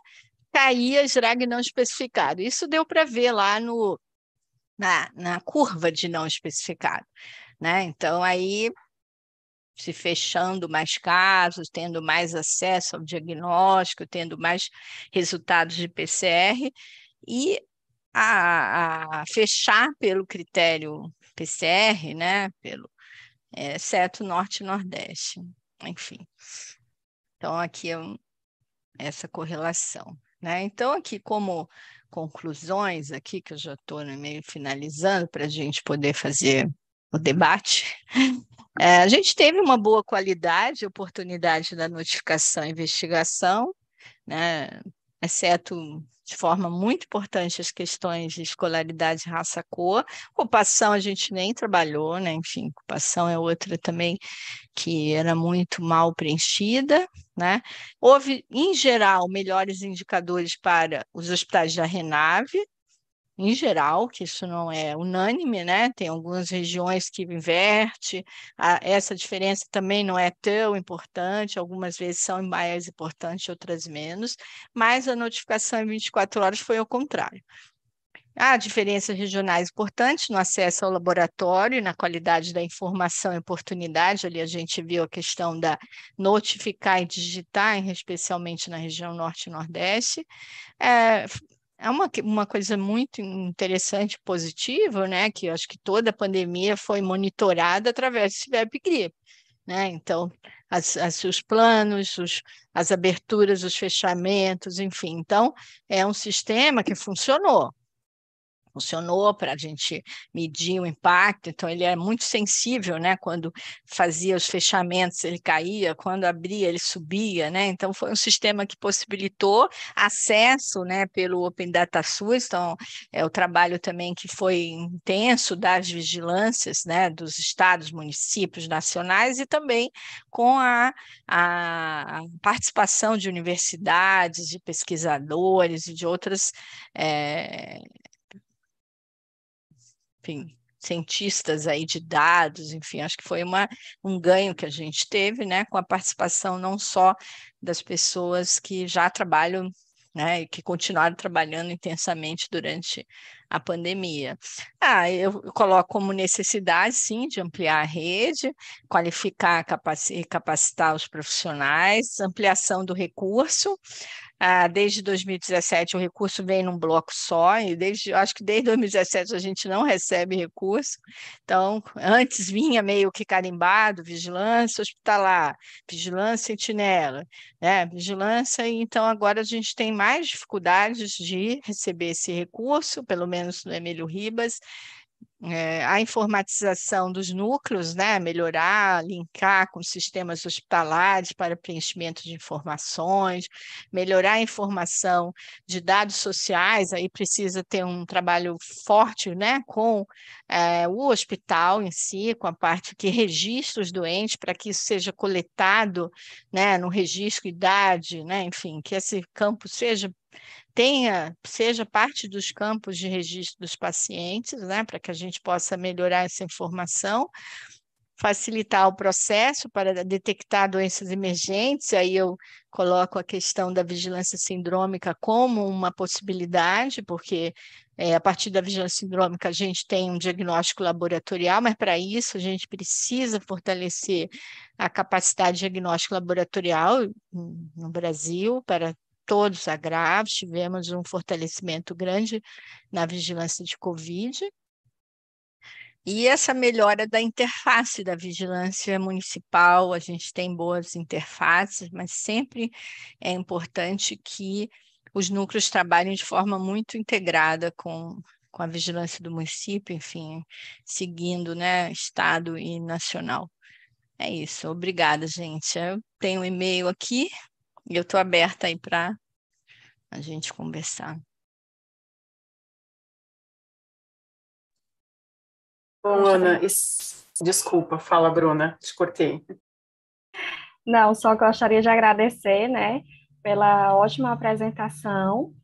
caía SRAG não especificado. Isso deu para ver lá no, na, na curva de não especificado. Né? Então, aí se fechando mais casos, tendo mais acesso ao diagnóstico, tendo mais resultados de PCR, e a, a fechar pelo critério PCR, né, pelo é, norte e nordeste enfim. Então, aqui é um, essa correlação. Né? Então, aqui como conclusões, aqui que eu já estou meio finalizando para a gente poder fazer o debate, é, a gente teve uma boa qualidade, oportunidade da notificação e investigação, né? exceto de forma muito importante as questões de escolaridade, raça, cor. Ocupação a gente nem trabalhou, né? Enfim, ocupação é outra também que era muito mal preenchida, né? Houve, em geral, melhores indicadores para os hospitais da Renave, em geral, que isso não é unânime, né? Tem algumas regiões que inverte, a, essa diferença também não é tão importante, algumas vezes são mais importantes, outras menos, mas a notificação em 24 horas foi ao contrário. Há diferenças regionais importantes no acesso ao laboratório, na qualidade da informação e oportunidade. Ali a gente viu a questão da notificar e digitar, especialmente na região norte e nordeste. É, é uma, uma coisa muito interessante, positiva, né? Que eu acho que toda a pandemia foi monitorada através do CIVEP né? Então, as, as, os planos, os, as aberturas, os fechamentos, enfim. Então, é um sistema que funcionou, funcionou para a gente medir o impacto, então ele é muito sensível, né? Quando fazia os fechamentos, ele caía, quando abria, ele subia, né? Então foi um sistema que possibilitou acesso, né, pelo Open Data SUS, então é o trabalho também que foi intenso das vigilâncias, né, dos estados, municípios, nacionais e também com a, a participação de universidades, de pesquisadores e de outras é, enfim, cientistas aí de dados, enfim, acho que foi uma, um ganho que a gente teve, né, com a participação não só das pessoas que já trabalham, né, e que continuaram trabalhando intensamente durante a pandemia. Ah, eu coloco como necessidade, sim, de ampliar a rede, qualificar, capacitar os profissionais, ampliação do recurso, ah, desde 2017 o recurso vem num bloco só, e desde, acho que desde 2017 a gente não recebe recurso. Então, antes vinha meio que carimbado, vigilância hospitalar, vigilância sentinela, né? Vigilância, então agora a gente tem mais dificuldades de receber esse recurso, pelo menos no Emílio Ribas, é, a informatização dos núcleos, né, melhorar, linkar com sistemas hospitalares para preenchimento de informações, melhorar a informação de dados sociais, aí precisa ter um trabalho forte né, com é, o hospital em si, com a parte que registra os doentes, para que isso seja coletado né, no registro idade, né, enfim, que esse campo seja tenha, seja parte dos campos de registro dos pacientes, né, para que a gente possa melhorar essa informação, facilitar o processo para detectar doenças emergentes, aí eu coloco a questão da vigilância sindrômica como uma possibilidade, porque é, a partir da vigilância sindrômica a gente tem um diagnóstico laboratorial, mas para isso a gente precisa fortalecer a capacidade de diagnóstico laboratorial no Brasil para todos agravos, tivemos um fortalecimento grande na vigilância de Covid. E essa melhora da interface da vigilância municipal, a gente tem boas interfaces, mas sempre é importante que os núcleos trabalhem de forma muito integrada com, com a vigilância do município, enfim, seguindo né, Estado e nacional. É isso, obrigada, gente. Eu tenho um e-mail aqui, e eu estou aberta aí para a gente conversar. Bom, Ana, desculpa, fala, Bruna, te cortei. Não, só gostaria de agradecer, né, pela ótima apresentação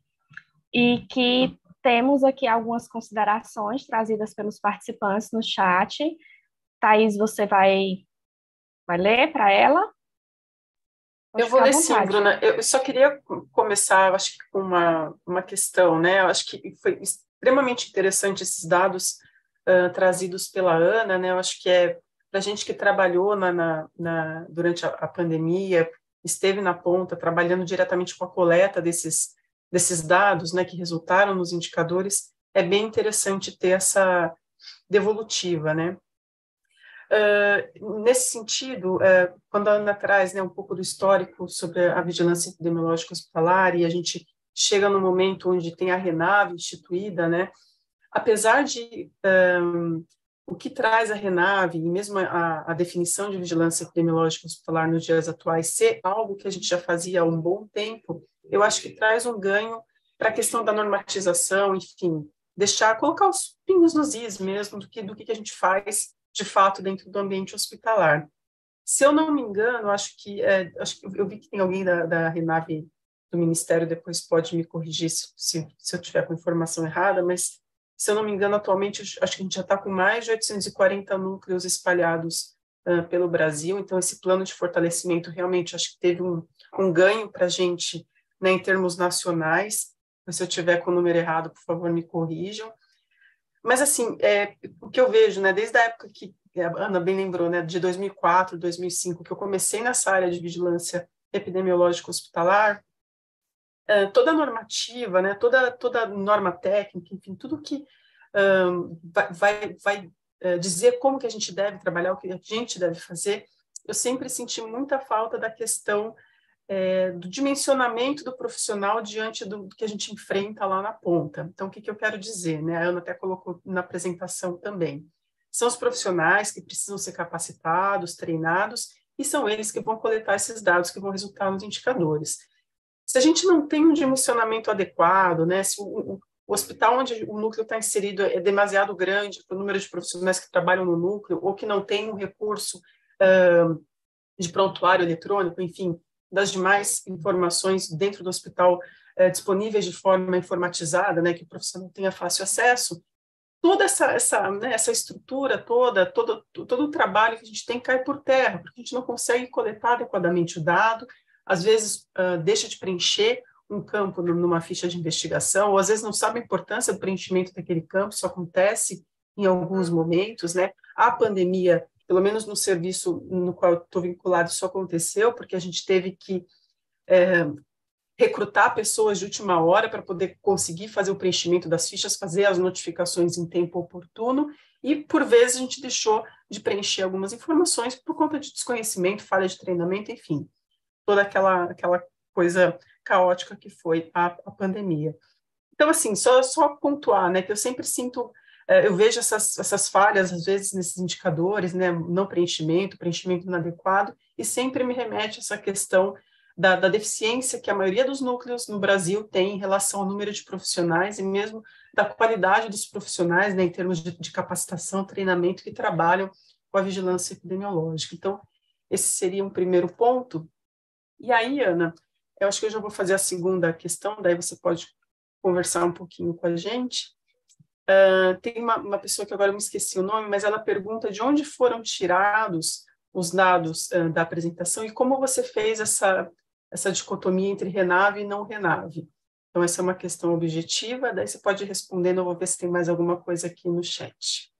e que temos aqui algumas considerações trazidas pelos participantes no chat. Thaís, você vai, vai ler para ela? Pode eu vou ler sim, Bruna. Eu só queria começar, acho que com uma, uma questão, né? Eu acho que foi extremamente interessante esses dados uh, trazidos pela Ana, né? Eu acho que é para a gente que trabalhou na, na, na durante a, a, pandemia, esteve na ponta, trabalhando diretamente com a coleta desses, desses dados, né, que resultaram nos indicadores, é bem interessante ter essa devolutiva, né? Uh, nesse sentido, uh, quando a Ana traz né, um pouco do histórico sobre a vigilância epidemiológica hospitalar e a gente chega no momento onde tem a RENAV instituída, né, apesar de um, o que traz a RENAV e mesmo a, a, definição de vigilância epidemiológica hospitalar nos dias atuais ser algo que a gente já fazia há um bom tempo, eu acho que traz um ganho para a questão da normatização, enfim, deixar, colocar os pingos nos is mesmo do que, do que a gente faz de fato dentro do ambiente hospitalar. Se eu não me engano, acho que, é, acho que eu vi que tem alguém da, da RENAV do Ministério, depois pode me corrigir se, se, se eu tiver com informação errada, mas se eu não me engano, atualmente, acho que a gente já está com mais de 840 núcleos espalhados uh, pelo Brasil, então esse plano de fortalecimento realmente acho que teve um, um ganho para a gente né, em termos nacionais. Se eu tiver com o número errado, por favor, me corrijam. Mas, assim, é, o que eu vejo, né, desde a época que a Ana bem lembrou, né, de 2004, 2005, que eu comecei nessa área de vigilância epidemiológica hospitalar, uh, toda normativa, né, toda, toda norma técnica, enfim, tudo que um, vai, vai, vai uh, dizer como que a gente deve trabalhar, o que a gente deve fazer, eu sempre senti muita falta da questão é, do dimensionamento do profissional diante do, do, que a gente enfrenta lá na ponta. Então, o que, que eu quero dizer? Né? A Ana até colocou na apresentação também. São os profissionais que precisam ser capacitados, treinados, e são eles que vão coletar esses dados que vão resultar nos indicadores. Se a gente não tem um dimensionamento adequado, né, se o, o, o hospital onde o núcleo está inserido é demasiado grande para o número de profissionais que trabalham no núcleo, ou que não tem um recurso uh, de prontuário eletrônico, enfim, das demais informações dentro do hospital uh, disponíveis de forma informatizada, né, que o profissional tenha fácil acesso, toda essa essa, né, essa estrutura toda, todo, todo o trabalho que a gente tem cai por terra, porque a gente não consegue coletar adequadamente o dado, às vezes uh, deixa de preencher um campo numa ficha de investigação, ou às vezes não sabe a importância do preenchimento daquele campo, isso acontece em alguns momentos, né? A pandemia, pelo menos no serviço no qual estou vinculado, isso aconteceu, porque a gente teve que é, recrutar pessoas de última hora para poder conseguir fazer o preenchimento das fichas, fazer as notificações em tempo oportuno, e por vezes a gente deixou de preencher algumas informações por conta de desconhecimento, falha de treinamento, enfim toda aquela, aquela coisa caótica que foi a, a pandemia. Então, assim, só, só pontuar, né, que eu sempre sinto, eu vejo essas, essas falhas, às vezes, nesses indicadores, né, não preenchimento, preenchimento inadequado, e sempre me remete a essa questão da, da, deficiência que a maioria dos núcleos no Brasil tem em relação ao número de profissionais e mesmo da qualidade dos profissionais, né, em termos de, de capacitação, treinamento que trabalham com a vigilância epidemiológica. Então, esse seria um primeiro ponto. E aí, Ana, eu acho que eu já vou fazer a segunda questão, daí você pode conversar um pouquinho com a gente. Uh, tem uma, uma, pessoa que agora eu me esqueci o nome, mas ela pergunta de onde foram tirados os dados uh, da apresentação e como você fez essa, essa dicotomia entre Renave e não Renave. Então, essa é uma questão objetiva, daí você pode ir respondendo, eu vou ver se tem mais alguma coisa aqui no chat.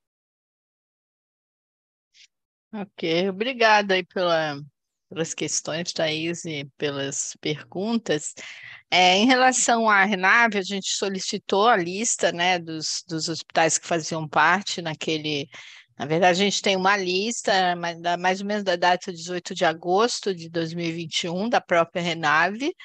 Ok, obrigada aí pela, pelas questões, Thaís, e pelas perguntas. É, em relação à Renave, a gente solicitou a lista né, dos, dos hospitais que faziam parte naquele. Na verdade, a gente tem uma lista, mais ou menos da data 18 de agosto de 2021, da própria Renave,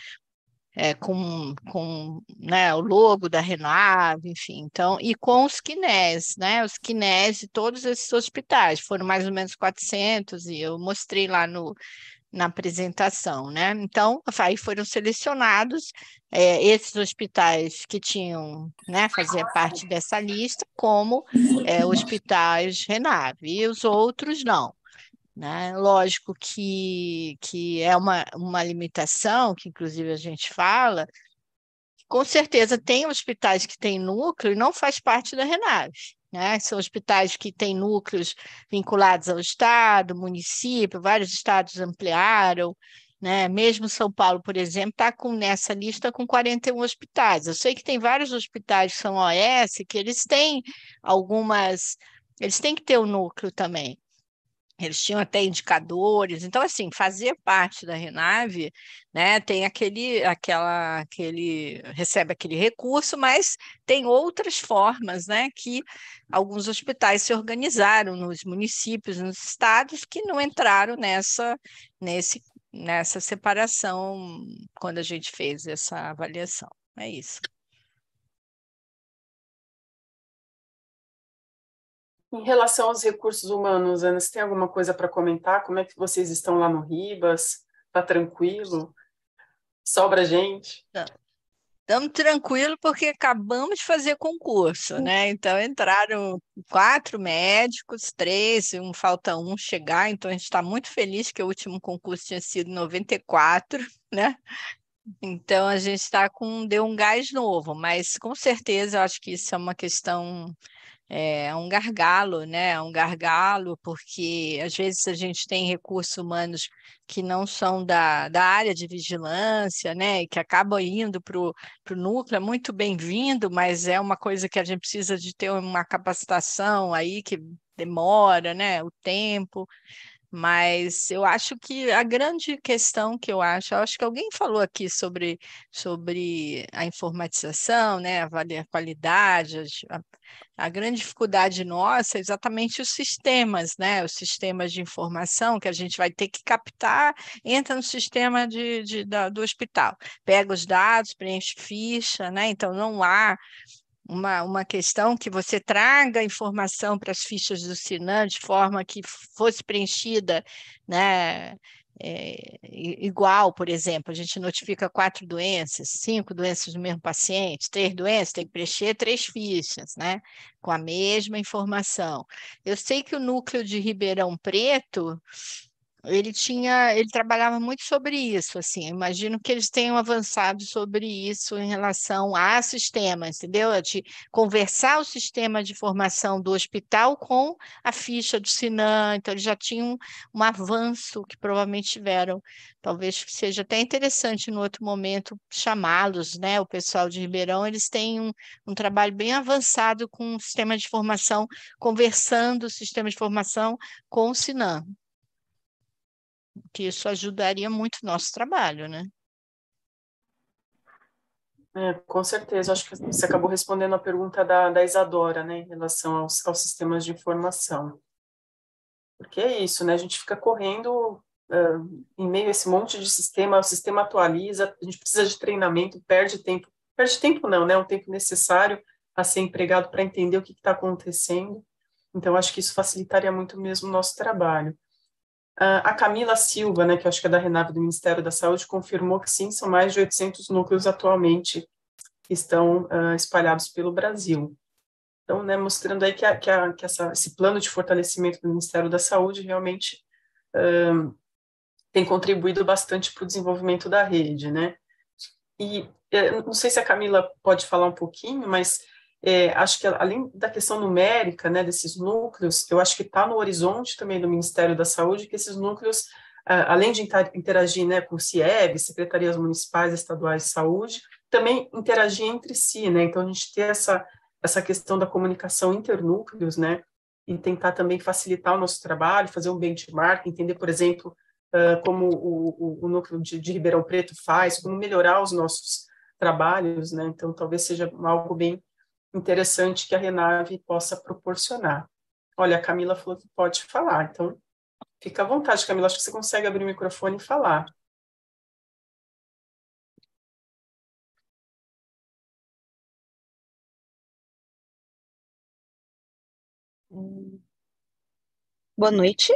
é, com, com né, o logo da Renave, enfim, então, e com os quinés, né, os quinés de todos esses hospitais, foram mais ou menos 400, e eu mostrei lá no, na apresentação, né? Então, aí foram selecionados é, esses hospitais que tinham, né, fazia parte dessa lista, como é, hospitais Renave, e os outros não. Né? Lógico que, que é uma, uma limitação, que inclusive a gente fala, com certeza tem hospitais que têm núcleo e não faz parte da Renave. Né? São hospitais que têm núcleos vinculados ao Estado, município, vários estados ampliaram, né? Mesmo São Paulo, por exemplo, está com nessa lista com 41 hospitais. Eu sei que tem vários hospitais que são OS que eles têm algumas, eles têm que ter o um núcleo também. Eles tinham até indicadores, então assim, fazer parte da Renave, né, tem aquele, aquela, aquele, recebe aquele recurso, mas tem outras formas, né, que alguns hospitais se organizaram nos municípios, nos estados que não entraram nessa, nesse, nessa separação quando a gente fez essa avaliação. É isso. Em relação aos recursos humanos, Ana, você tem alguma coisa para comentar? Como é que vocês estão lá no Ribas? Está tranquilo? Sobra gente? Estamos tranquilos porque acabamos de fazer concurso, né? Então entraram quatro médicos, três, um falta um chegar, então a gente está muito feliz que o último concurso tinha sido em 94, né? Então a gente está com deu um gás novo, mas com certeza eu acho que isso é uma questão é um gargalo, né? É um gargalo, porque às vezes a gente tem recursos humanos que não são da, da área de vigilância, né? E que acabam indo para o núcleo, é muito bem-vindo, mas é uma coisa que a gente precisa de ter uma capacitação aí que demora, né? O tempo. Mas eu acho que a grande questão que eu acho, eu acho que alguém falou aqui sobre, sobre a informatização, né, a qualidade, a, a grande dificuldade nossa é exatamente os sistemas, né, os sistemas de informação que a gente vai ter que captar, entra no sistema de, de da, do hospital, pega os dados, preenche ficha, né, então não há uma, uma questão que você traga informação para as fichas do Sinan de forma que fosse preenchida, né? É, igual, por exemplo, a gente notifica quatro doenças, cinco doenças do mesmo paciente, três doenças, tem que preencher três fichas, né? Com a mesma informação. Eu sei que o núcleo de Ribeirão Preto ele tinha, ele trabalhava muito sobre isso, assim, imagino que eles tenham avançado sobre isso em relação a sistema, entendeu? De conversar o sistema de formação do hospital com a ficha do Sinan, então eles já tinham um avanço que provavelmente tiveram, talvez seja até interessante no outro momento chamá-los, né, o pessoal de Ribeirão, eles têm um, um trabalho bem avançado com o sistema de formação, conversando o sistema de formação com o Sinan que isso ajudaria muito o nosso trabalho, né? É, com certeza, acho que você acabou respondendo a pergunta da, da Isadora, né, em relação aos, aos sistemas de informação. Porque é isso, né, a gente fica correndo uh, em meio a esse monte de sistema, o sistema atualiza, a gente precisa de treinamento, perde tempo, perde tempo não, né, um tempo necessário a ser empregado para entender o que está acontecendo, então acho que isso facilitaria muito mesmo o nosso trabalho. Uh, a Camila Silva, né, que acho que é da Renave do Ministério da Saúde, confirmou que sim, são mais de 800 núcleos atualmente que estão uh, espalhados pelo Brasil. Então, né, mostrando aí que, a, que, a, que essa, esse plano de fortalecimento do Ministério da Saúde realmente uh, tem contribuído bastante para o desenvolvimento da rede, né? E eh, não sei se a Camila pode falar um pouquinho, mas é, acho que além da questão numérica, né, desses núcleos, eu acho que está no horizonte também do Ministério da Saúde que esses núcleos, além de interagir né, com o CIEB, Secretarias Municipais Estaduais de Saúde, também interagir entre si, né, então a gente ter essa, essa questão da comunicação internúcleos, né, e tentar também facilitar o nosso trabalho, fazer um benchmark, entender, por exemplo, uh, como o, o, o núcleo de, de Ribeirão Preto faz, como melhorar os nossos trabalhos, né, então talvez seja algo bem interessante que a Renave possa proporcionar. Olha, a Camila falou que pode falar, então fica à vontade, Camila, acho que você consegue abrir o microfone e falar. Boa noite.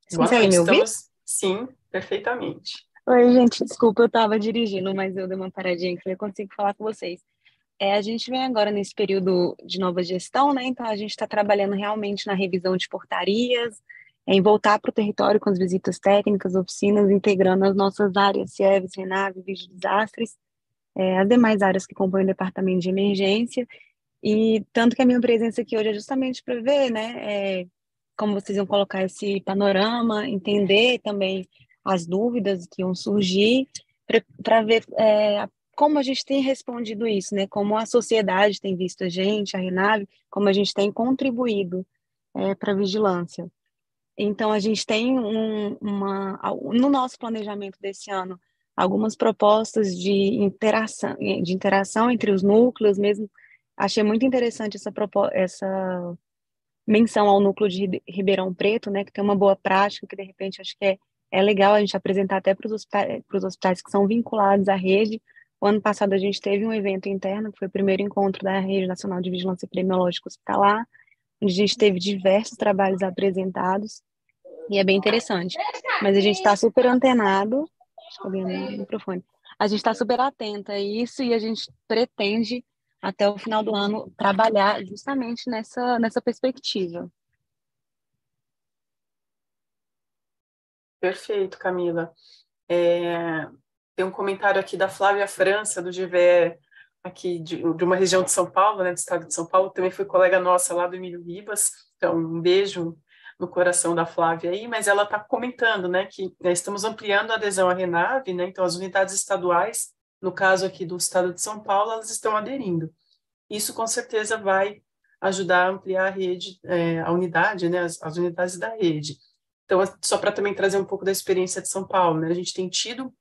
Vocês conseguem me ouvir? Sim, perfeitamente. Oi, gente, desculpa, eu estava dirigindo, mas eu dei uma paradinha que eu consigo falar com vocês. É, a gente vem agora nesse período de nova gestão, né? Então a gente está trabalhando realmente na revisão de portarias, em voltar para o território com as visitas técnicas, oficinas, integrando as nossas áreas, CIEVs, RENAV, Vídeo Desastres, é, as demais áreas que compõem o departamento de emergência. E tanto que a minha presença aqui hoje é justamente para ver, né, é, como vocês vão colocar esse panorama, entender também as dúvidas que iam surgir, para ver é, como a gente tem respondido isso, né? Como a sociedade tem visto a gente, a Renave, como a gente tem contribuído é, para a vigilância. Então, a gente tem um, uma, no nosso planejamento desse ano, algumas propostas de interação, de interação entre os núcleos, mesmo. Achei muito interessante essa, essa menção ao núcleo de Ribeirão Preto, né, que tem uma boa prática, que de repente acho que é, é legal a gente apresentar até para os hospitais, hospitais que são vinculados à rede. O ano passado a gente teve um evento interno, que foi o primeiro encontro da Rede Nacional de Vigilância Epidemiológica Hospitalar, onde a gente teve diversos trabalhos apresentados, e é bem interessante. Mas a gente está super antenado, deixa eu o microfone, a gente está super atenta a isso e a gente pretende, até o final do ano, trabalhar justamente nessa, nessa perspectiva. Perfeito, Camila. É, tem um comentário aqui da Flávia França, do GVE, aqui de, de, uma região de São Paulo, né, do estado de São Paulo, também foi colega nossa lá do Emílio Ribas, então um beijo no coração da Flávia aí, mas ela está comentando, né, que né, estamos ampliando a adesão à Renave, né, então as unidades estaduais, no caso aqui do estado de São Paulo, elas estão aderindo. Isso com certeza vai ajudar a ampliar a rede, é, a unidade, né, as, as, unidades da rede. Então, só para também trazer um pouco da experiência de São Paulo, né, a gente tem tido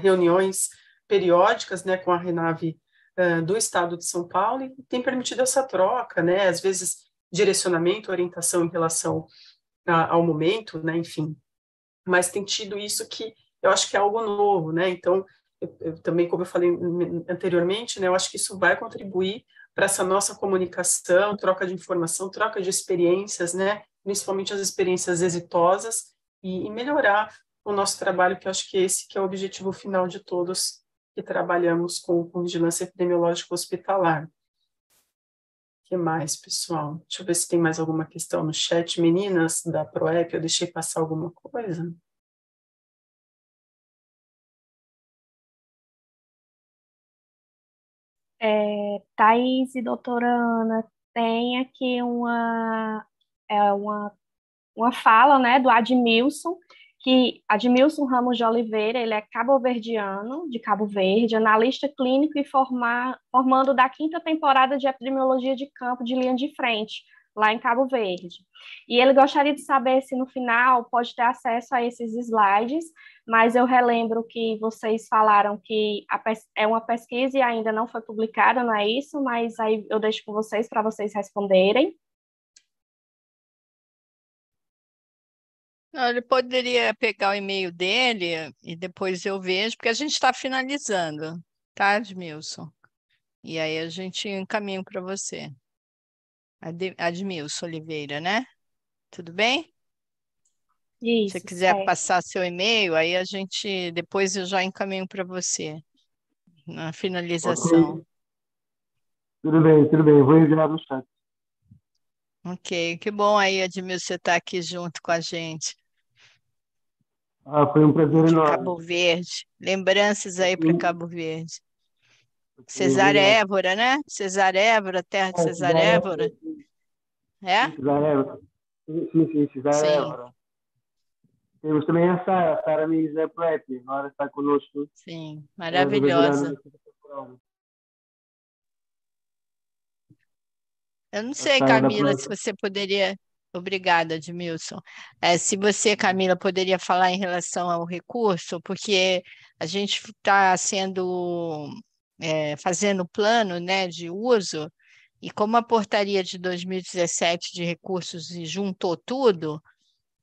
reuniões periódicas, né, com a Renave uh, do estado de São Paulo e tem permitido essa troca, né, às vezes direcionamento, orientação em relação a, ao momento, né, enfim. Mas tem tido isso que eu acho que é algo novo, né? Então, eu, eu também, como eu falei anteriormente, né, eu acho que isso vai contribuir para essa nossa comunicação, troca de informação, troca de experiências, né? Principalmente as experiências exitosas e, e melhorar o nosso trabalho, que eu acho que esse que é o objetivo final de todos que trabalhamos com, com vigilância epidemiológica hospitalar que mais, pessoal? Deixa eu ver se tem mais alguma questão no chat. Meninas da ProEP, eu deixei passar alguma coisa? É, Thaís e doutora Ana, tem aqui uma, é, uma, uma fala né, do Admilson, que Admilson Ramos de Oliveira, ele é cabo-verdiano, de Cabo Verde, analista clínico e formar, formando da quinta temporada de epidemiologia de campo de linha de frente, lá em Cabo Verde. E ele gostaria de saber se no final pode ter acesso a esses slides, mas eu relembro que vocês falaram que é uma pesquisa e ainda não foi publicada, não é isso? Mas aí eu deixo com vocês para vocês responderem. Ele poderia pegar o e-mail dele e depois eu vejo, porque a gente está finalizando, tá, Admilson? E aí a gente encaminha para você. Ad, Admilson Oliveira, né? Tudo bem? Isso. Se você quiser é. passar seu e-mail, aí a gente depois eu já encaminho para você na finalização. Okay. Tudo bem, tudo bem. vou enviar no chat. Ok, que bom aí, Admilson, você estar tá aqui junto com a gente. Ah, foi um prazer enorme. Cabo Verde. Lembranças aí para Cabo Verde. Cesarévora, né? Cesarévora, terra de é, Cesarévora. É? Cesarévora. Sim, sim, Cesarévora. Temos também a Sara, a Sara Misa Prep, agora está conosco. Sim, maravilhosa. Eu não sei, Camila, se você poderia Obrigada, Edmilson. É, se você, Camila, poderia falar em relação ao recurso, porque a gente está sendo é, fazendo plano né, de uso, e como a portaria de 2017 de recursos juntou tudo,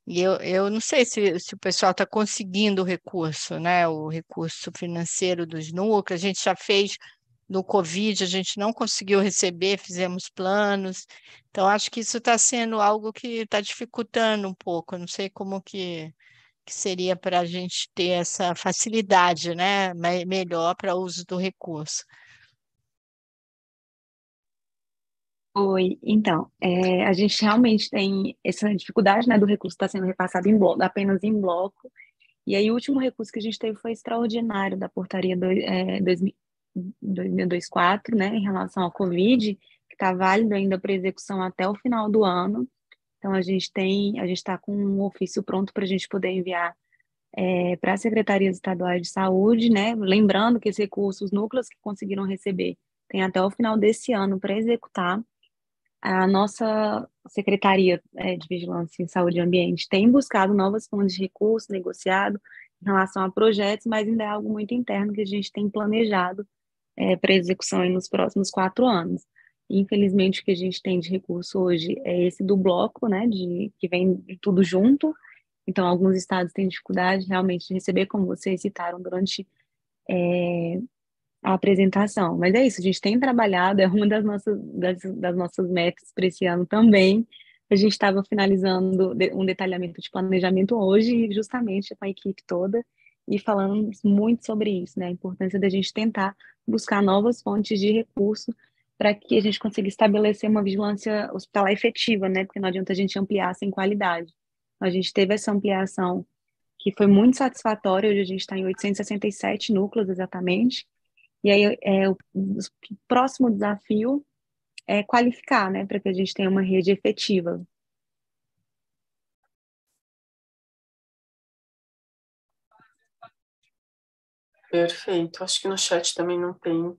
e eu, eu não sei se, se o pessoal está conseguindo o recurso, né, o recurso financeiro dos núcleos, a gente já fez no Covid, a gente não conseguiu receber, fizemos planos. Então, acho que isso está sendo algo que está dificultando um pouco. não sei como que, que seria para a gente ter essa facilidade, né, melhor para o uso do recurso. Oi, então, é, a gente realmente tem essa dificuldade, né, do recurso estar tá sendo repassado em bloco, apenas em bloco, e aí o último recurso que a gente teve foi extraordinário da portaria do, é, 2024, né, em relação ao Covid, que está válido ainda para execução até o final do ano, então a gente tem, a gente está com um ofício pronto para a gente poder enviar é, para as secretarias estaduais de saúde, né, lembrando que esse recurso, os núcleos que conseguiram receber, tem até o final desse ano para executar, a nossa Secretaria é, de Vigilância em Saúde e Ambiente tem buscado novas fontes de recursos, negociado em relação a projetos, mas ainda é algo muito interno que a gente tem planejado é, para execução nos próximos quatro anos. Infelizmente, o que a gente tem de recurso hoje é esse do bloco, né, de, que vem tudo junto. Então, alguns estados têm dificuldade realmente de receber, como vocês citaram durante é, a apresentação. Mas é isso, a gente tem trabalhado, é uma das nossas, das, das nossas metas para esse ano também. A gente estava finalizando um detalhamento de planejamento hoje, justamente com a equipe toda, e falando muito sobre isso, né? A importância da gente tentar buscar novas fontes de recurso para que a gente consiga estabelecer uma vigilância hospitalar efetiva, né? Porque não adianta a gente ampliar sem qualidade. A gente teve essa ampliação que foi muito satisfatória, hoje a gente está em 867 núcleos exatamente, e aí, é, o próximo desafio é qualificar, né, para que a gente tenha uma rede efetiva. Perfeito. Acho que no chat também não tem.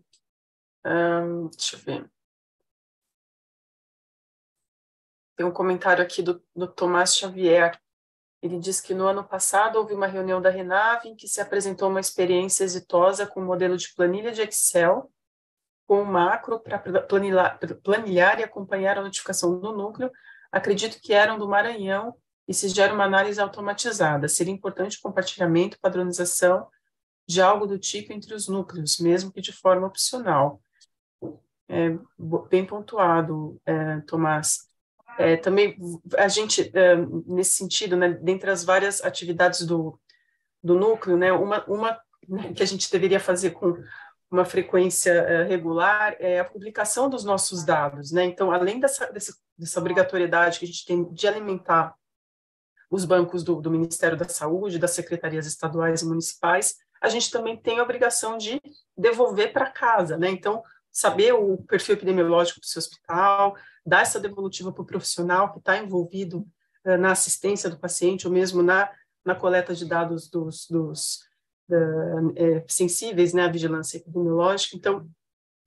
Um, deixa eu ver. Tem um comentário aqui do, do Tomás Xavier. Ele diz que no ano passado houve uma reunião da Renave em que se apresentou uma experiência exitosa com um modelo de planilha de Excel com o macro para planilhar, planilhar e acompanhar a notificação do núcleo. Acredito que eram do Maranhão e se gera uma análise automatizada. Seria importante compartilhamento, padronização de algo do tipo entre os núcleos, mesmo que de forma opcional. É, bem pontuado, é, Tomás. É, também a gente, é, nesse sentido, né, dentre as várias atividades do, do núcleo, né, uma, uma né, que a gente deveria fazer com uma frequência é, regular é a publicação dos nossos dados. Né? Então, além dessa, dessa, obrigatoriedade que a gente tem de alimentar os bancos do, do Ministério da Saúde, das secretarias estaduais e municipais, a gente também tem a obrigação de devolver para casa. Né? Então, saber o perfil epidemiológico do seu hospital, dar essa devolutiva para o profissional que está envolvido uh, na assistência do paciente ou mesmo na, na coleta de dados dos, dos é, sensíveis né, à vigilância epidemiológica. Então,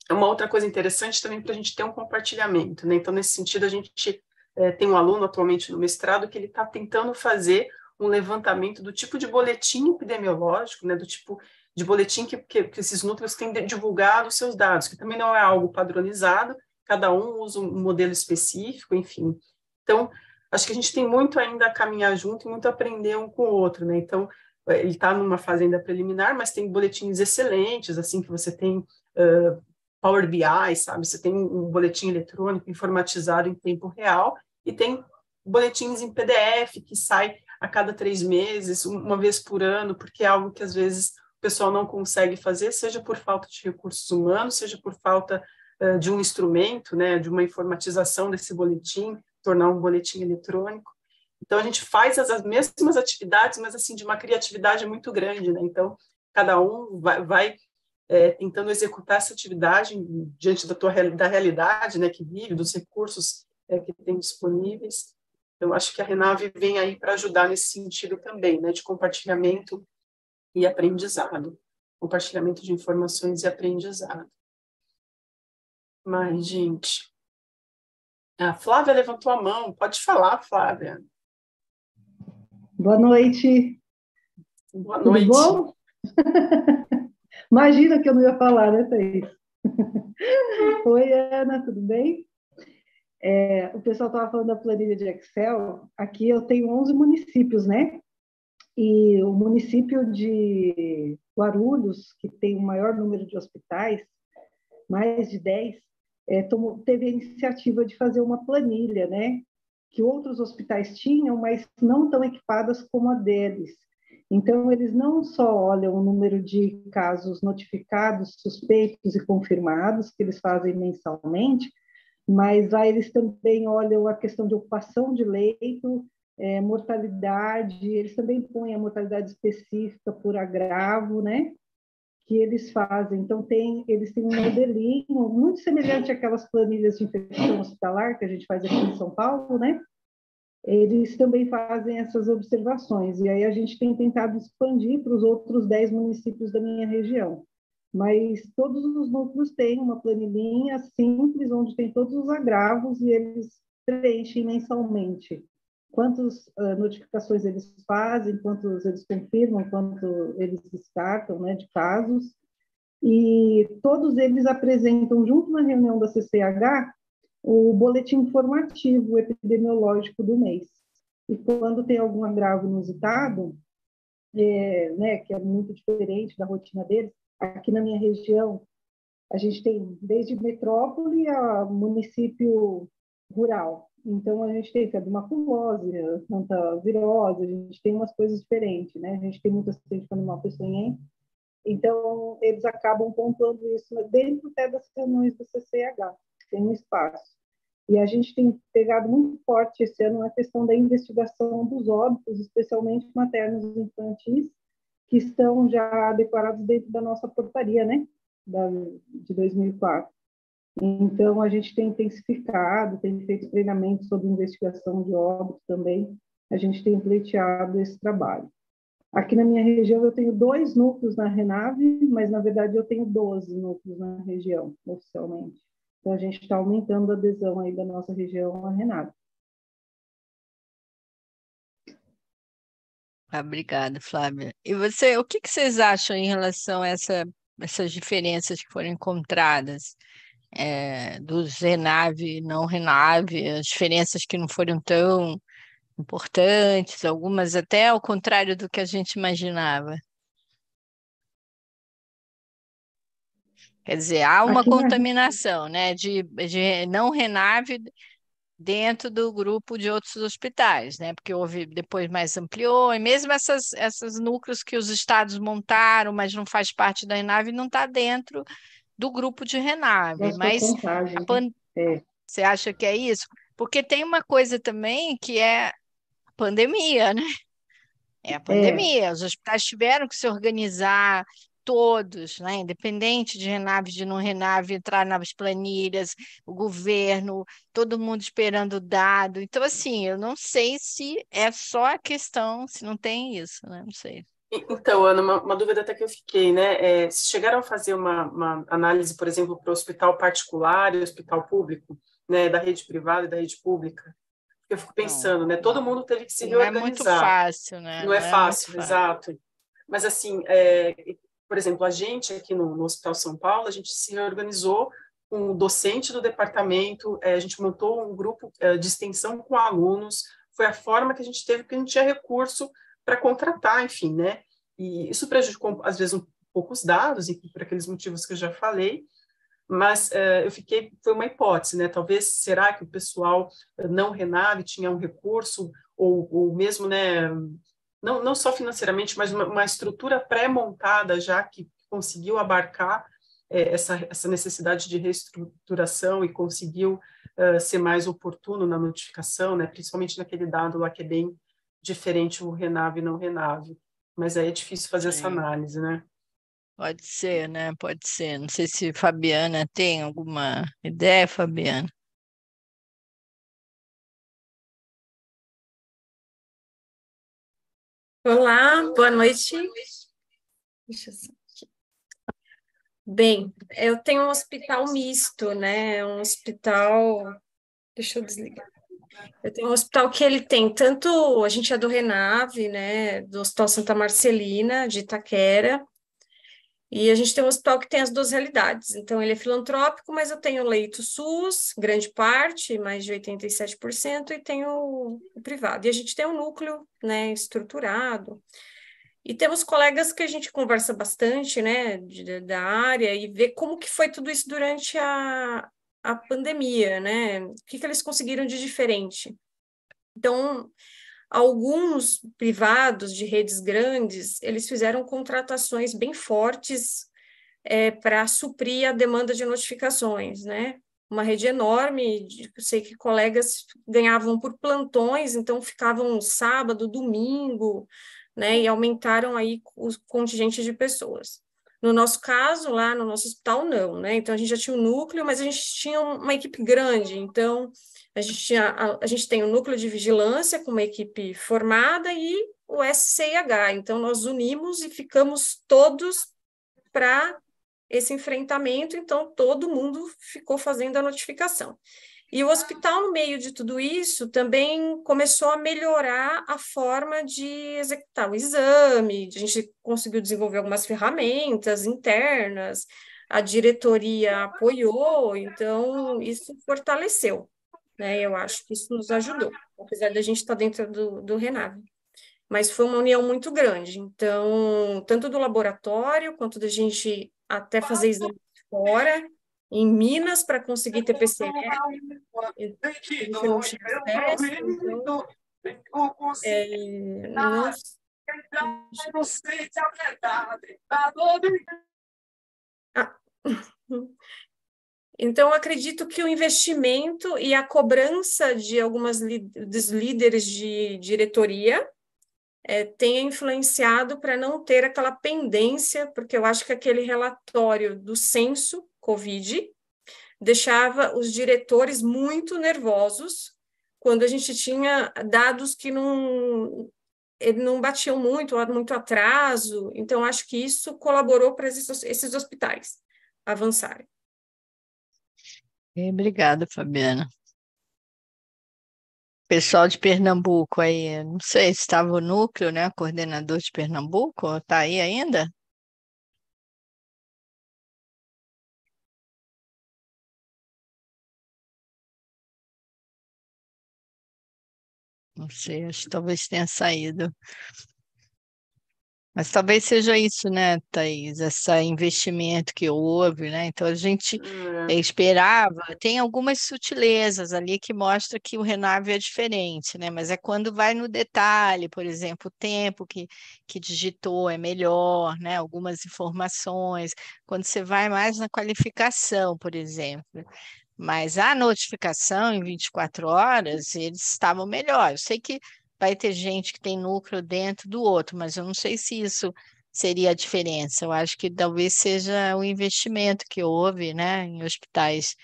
é uma outra coisa interessante também para a gente ter um compartilhamento. Né? Então, nesse sentido, a gente é, tem um aluno atualmente no mestrado que ele está tentando fazer um levantamento do tipo de boletim epidemiológico, né, do tipo de boletim que, que, que esses núcleos têm divulgado os seus dados, que também não é algo padronizado, cada um usa um modelo específico, enfim. Então, acho que a gente tem muito ainda a caminhar junto e muito a aprender um com o outro, né? Então, eh, ele está numa fase ainda preliminar, mas tem boletins excelentes, assim, que você tem uh, Power BI, sabe? Você tem um boletim eletrônico informatizado em tempo real e tem boletins em PDF que sai a cada três meses, uma vez por ano, porque é algo que às vezes pessoal não consegue fazer, seja por falta de recursos humanos, seja por falta uh, de um instrumento, né, de uma informatização desse boletim, tornar um boletim eletrônico. Então, a gente faz as, as mesmas atividades, mas, assim, de uma criatividade muito grande, né? Então, cada um vai, vai é, tentando executar essa atividade diante da, tua, da realidade, né, que vive, dos recursos é, que tem disponíveis. Eu acho que a Renave vem aí para ajudar nesse sentido também, né, de compartilhamento e aprendizado, compartilhamento de informações e aprendizado. Mas, gente, a Flávia levantou a mão, pode falar, Flávia. Boa noite. Boa noite. Tudo bom? Imagina que eu não ia falar, né, Thaís? Oi, Ana, tudo bem? É, o pessoal estava falando da planilha de Excel. Aqui eu tenho 11 municípios, né? E o município de Guarulhos, que tem o maior número de hospitais, mais de 10, é, tomou, teve a iniciativa de fazer uma planilha, né? Que outros hospitais tinham, mas não tão equipadas como a deles. Então, eles não só olham o número de casos notificados, suspeitos e confirmados, que eles fazem mensalmente, mas lá eles também olham a questão de ocupação de leito, é, mortalidade, eles também põem a mortalidade específica por agravo, né? Que eles fazem. Então, tem, eles têm um modelinho muito semelhante àquelas planilhas de infecção hospitalar que a gente faz aqui em São Paulo, né? Eles também fazem essas observações. E aí a gente tem tentado expandir para os outros 10 municípios da minha região. Mas todos os núcleos têm uma planilhinha simples, onde tem todos os agravos e eles preenchem mensalmente quantas uh, notificações eles fazem, quantos eles confirmam, quanto eles descartam né, de casos, e todos eles apresentam, junto na reunião da CCH, o boletim informativo epidemiológico do mês. E quando tem algum agravo inusitado, é, né, que é muito diferente da rotina deles, aqui na minha região, a gente tem desde metrópole a município rural. Então, a gente tem febre maculose, virose, a gente tem umas coisas diferentes, né? A gente tem muita acidente com animal peçonhento. Então, eles acabam pontuando isso dentro até das reuniões do CCH, tem um espaço. E a gente tem pegado muito forte esse ano a questão da investigação dos óbitos, especialmente maternos e infantis, que estão já declarados dentro da nossa portaria, né? Da, de 2004. Então, a gente tem intensificado, tem feito treinamento sobre investigação de óbitos também, a gente tem pleiteado esse trabalho. Aqui na minha região eu tenho dois núcleos na Renave, mas na verdade eu tenho 12 núcleos na região, oficialmente. Então a gente está aumentando a adesão aí da nossa região à Renave. Ah, obrigada, Flávia. E você, o que, que vocês acham em relação a essa, essas diferenças que foram encontradas é, dos Renave e não Renave, as diferenças que não foram tão importantes, algumas até ao contrário do que a gente imaginava. Quer dizer, há uma Aqui contaminação, né, de, de não Renave dentro do grupo de outros hospitais, né? Porque houve depois mais ampliou, e mesmo essas, essas núcleos que os estados montaram, mas não faz parte da Renave, não está dentro do grupo de Renave, mas pan... é. você acha que é isso? Porque tem uma coisa também que é a pandemia, né? É a pandemia. É. Os hospitais tiveram que se organizar todos, né? independente de Renave, de não Renave, entrar nas planilhas, o governo, todo mundo esperando dado. Então, assim, eu não sei se é só a questão, se não tem isso, né? Não sei. Então, Ana, uma, uma, dúvida até que eu fiquei, né? É, se chegaram a fazer uma, uma análise, por exemplo, para o hospital particular e hospital público, né, da rede privada e da rede pública, eu fico pensando, não, né? Todo mundo teve que se reorganizar. Não é muito fácil, né? Não, não é, é fácil, exato. Mas assim, é, por exemplo, a gente aqui no, no, Hospital São Paulo, a gente se reorganizou com o docente do departamento, é, a gente montou um grupo é, de extensão com alunos, foi a forma que a gente teve, porque a gente tinha recurso para contratar, enfim, né? E isso prejudicou, às vezes, um pouco os dados, e por aqueles motivos que eu já falei, mas uh, eu fiquei, foi uma hipótese, né? Talvez, será que o pessoal não Renave tinha um recurso, ou, ou mesmo, né, não, não só financeiramente, mas uma, uma estrutura pré-montada já que conseguiu abarcar é, essa, essa necessidade de reestruturação e conseguiu uh, ser mais oportuno na notificação, né? Principalmente naquele dado lá que é bem diferente o Renave e não Renave. Mas aí é difícil fazer Sim. essa análise, né? Pode ser, né? Pode ser. Não sei se Fabiana tem alguma ideia, Fabiana. Olá, boa noite. Deixa eu... Bem, eu tenho um hospital misto, né? Um hospital. Deixa eu desligar. Eu tenho um hospital que ele tem tanto, a gente é do Renave, né, do Hospital Santa Marcelina, de Itaquera, e a gente tem um hospital que tem as duas realidades. Então, ele é filantrópico, mas eu tenho leito SUS, grande parte, mais de 87%, e tenho o privado. E a gente tem um núcleo, né, estruturado. E temos colegas que a gente conversa bastante, né, de, da área, e vê como que foi tudo isso durante a, a pandemia, né? O que, que eles conseguiram de diferente? Então, alguns privados de redes grandes, eles fizeram contratações bem fortes é, para suprir a demanda de notificações, né? Uma rede enorme, sei que colegas ganhavam por plantões, então ficavam sábado, domingo, né? E aumentaram aí o contingente de pessoas. No nosso caso, lá no nosso hospital, não, né? Então a gente já tinha um núcleo, mas a gente tinha uma equipe grande, então a gente, a, a gente tem o um núcleo de vigilância com uma equipe formada e o SCIH. Então nós unimos e ficamos todos para esse enfrentamento, então todo mundo ficou fazendo a notificação. E o hospital, no meio de tudo isso, também começou a melhorar a forma de executar o exame, a gente conseguiu desenvolver algumas ferramentas internas, a diretoria apoiou, então isso fortaleceu, né? Eu acho que isso nos ajudou, apesar da gente estar dentro do, do Renave. Mas foi uma união muito grande, então, tanto do laboratório, quanto da gente até fazer exame fora, em Minas para conseguir ter PCR. Então, é, nós... Ah. Então, acredito que o investimento e a cobrança de algumas dos líderes de diretoria é, tenha influenciado para não ter aquela pendência, porque eu acho que aquele relatório do censo Covid deixava os diretores muito nervosos quando a gente tinha dados que não não batiam muito, muito atraso. Então, acho que isso colaborou para esses, esses hospitais avançarem. Obrigada, Fabiana. Pessoal de Pernambuco aí, não sei se estava o núcleo, né? Coordenador de Pernambuco, está aí ainda? Não sei, acho que talvez tenha saído. Mas talvez seja isso, né, Thaís? Esse investimento que houve, né? Então a gente é. esperava, tem algumas sutilezas ali que mostra que o Renave é diferente, né? Mas é quando vai no detalhe, por exemplo, o tempo que, que digitou é melhor, né? Algumas informações, quando você vai mais na qualificação, por exemplo. Mas a notificação em 24 horas, eles estavam melhor. Eu sei que vai ter gente que tem núcleo dentro do outro, mas eu não sei se isso seria a diferença. Eu acho que talvez seja o investimento que houve né, em hospitais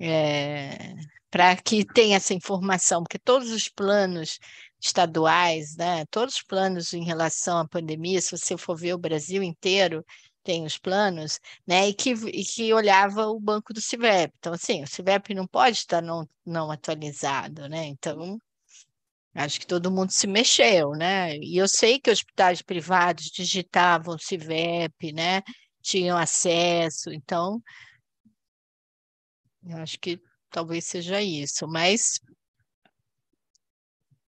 é, para que tenha essa informação, porque todos os planos estaduais, né, todos os planos em relação à pandemia, se você for ver o Brasil inteiro, tem os planos, né, e que, e que olhava o banco do CIVEP. Então, assim, o CIVEP não pode estar não, não atualizado, né? Então, acho que todo mundo se mexeu, né? E eu sei que hospitais privados digitavam CIVEP, né? Tinham acesso, então, eu acho que talvez seja isso, mas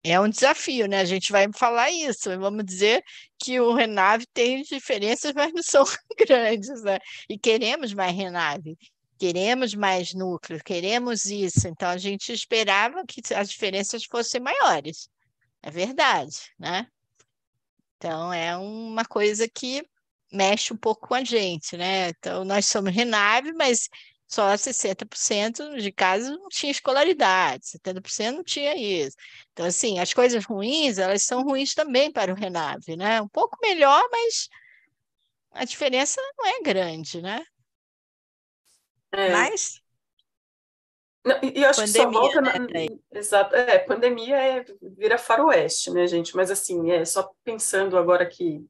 é um desafio, né? A gente vai falar isso, vamos dizer que o Renave tem diferenças, mas não são grandes, né? E queremos mais Renave, queremos mais núcleo, queremos isso. Então a gente esperava que as diferenças fossem maiores. É verdade, né? Então é uma coisa que mexe um pouco com a gente, né? Então nós somos Renave, mas só 60% de casos não tinha escolaridade, 70% não tinha isso. Então, assim, as coisas ruins, elas são ruins também para o Renave, né? Um pouco melhor, mas a diferença não é grande, né? É. Mas... Não, e eu acho pandemia, que só volta... Na... Né? Exato, é, pandemia é, vira faroeste, né, gente? Mas, assim, é só pensando agora que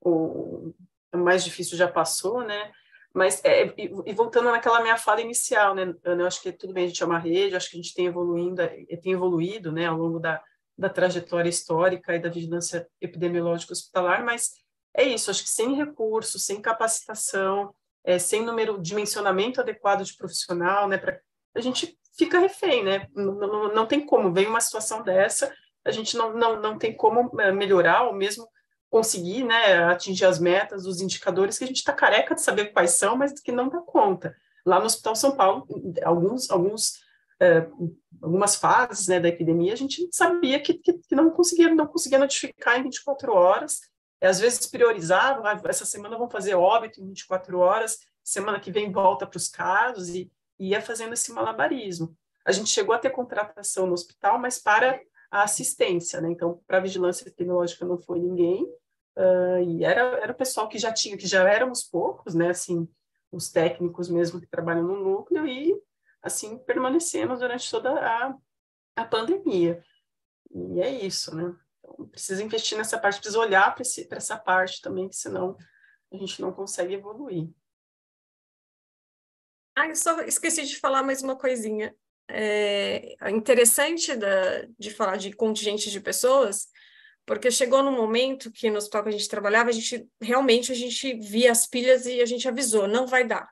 o, o mais difícil já passou, né? Mas, é, e, e, voltando naquela minha fala inicial, né, Ana, eu acho que tudo bem, a gente é uma rede, acho que a gente tem evoluindo, é, tem evoluído, né, ao longo da, da trajetória histórica e da vigilância epidemiológica hospitalar, mas é isso, acho que sem recursos, sem capacitação, é, sem número, dimensionamento adequado de profissional, né, pra, a gente fica refém, né, não, não, não tem como, vem uma situação dessa, a gente não, não, não tem como é, melhorar, ou mesmo conseguir né, atingir as metas, os indicadores que a gente está careca de saber quais são, mas que não dá conta. Lá no Hospital São Paulo, alguns, alguns, é, algumas fases né, da epidemia, a gente sabia que, que, que, não conseguia não conseguia notificar em 24 horas, às vezes priorizava, ah, essa semana vão fazer óbito em 24 horas, semana que vem volta para os casos, e, e ia fazendo esse malabarismo. A gente chegou a ter contratação no hospital, mas para a assistência, né? Então, para a vigilância epidemiológica não foi ninguém, uh, e era, era o pessoal que já tinha, que já éramos poucos, né? Assim, os técnicos mesmo que trabalham no núcleo, e assim permanecemos durante toda a, a pandemia. E é isso, né? Precisa investir nessa parte, precisa olhar para essa parte também, que senão a gente não consegue evoluir. Ah, eu só esqueci de falar mais uma coisinha é, interessante da, de falar de contingente de pessoas, porque chegou num momento que no hospital que a gente trabalhava, a gente realmente a gente via as pilhas e a gente avisou, não vai dar.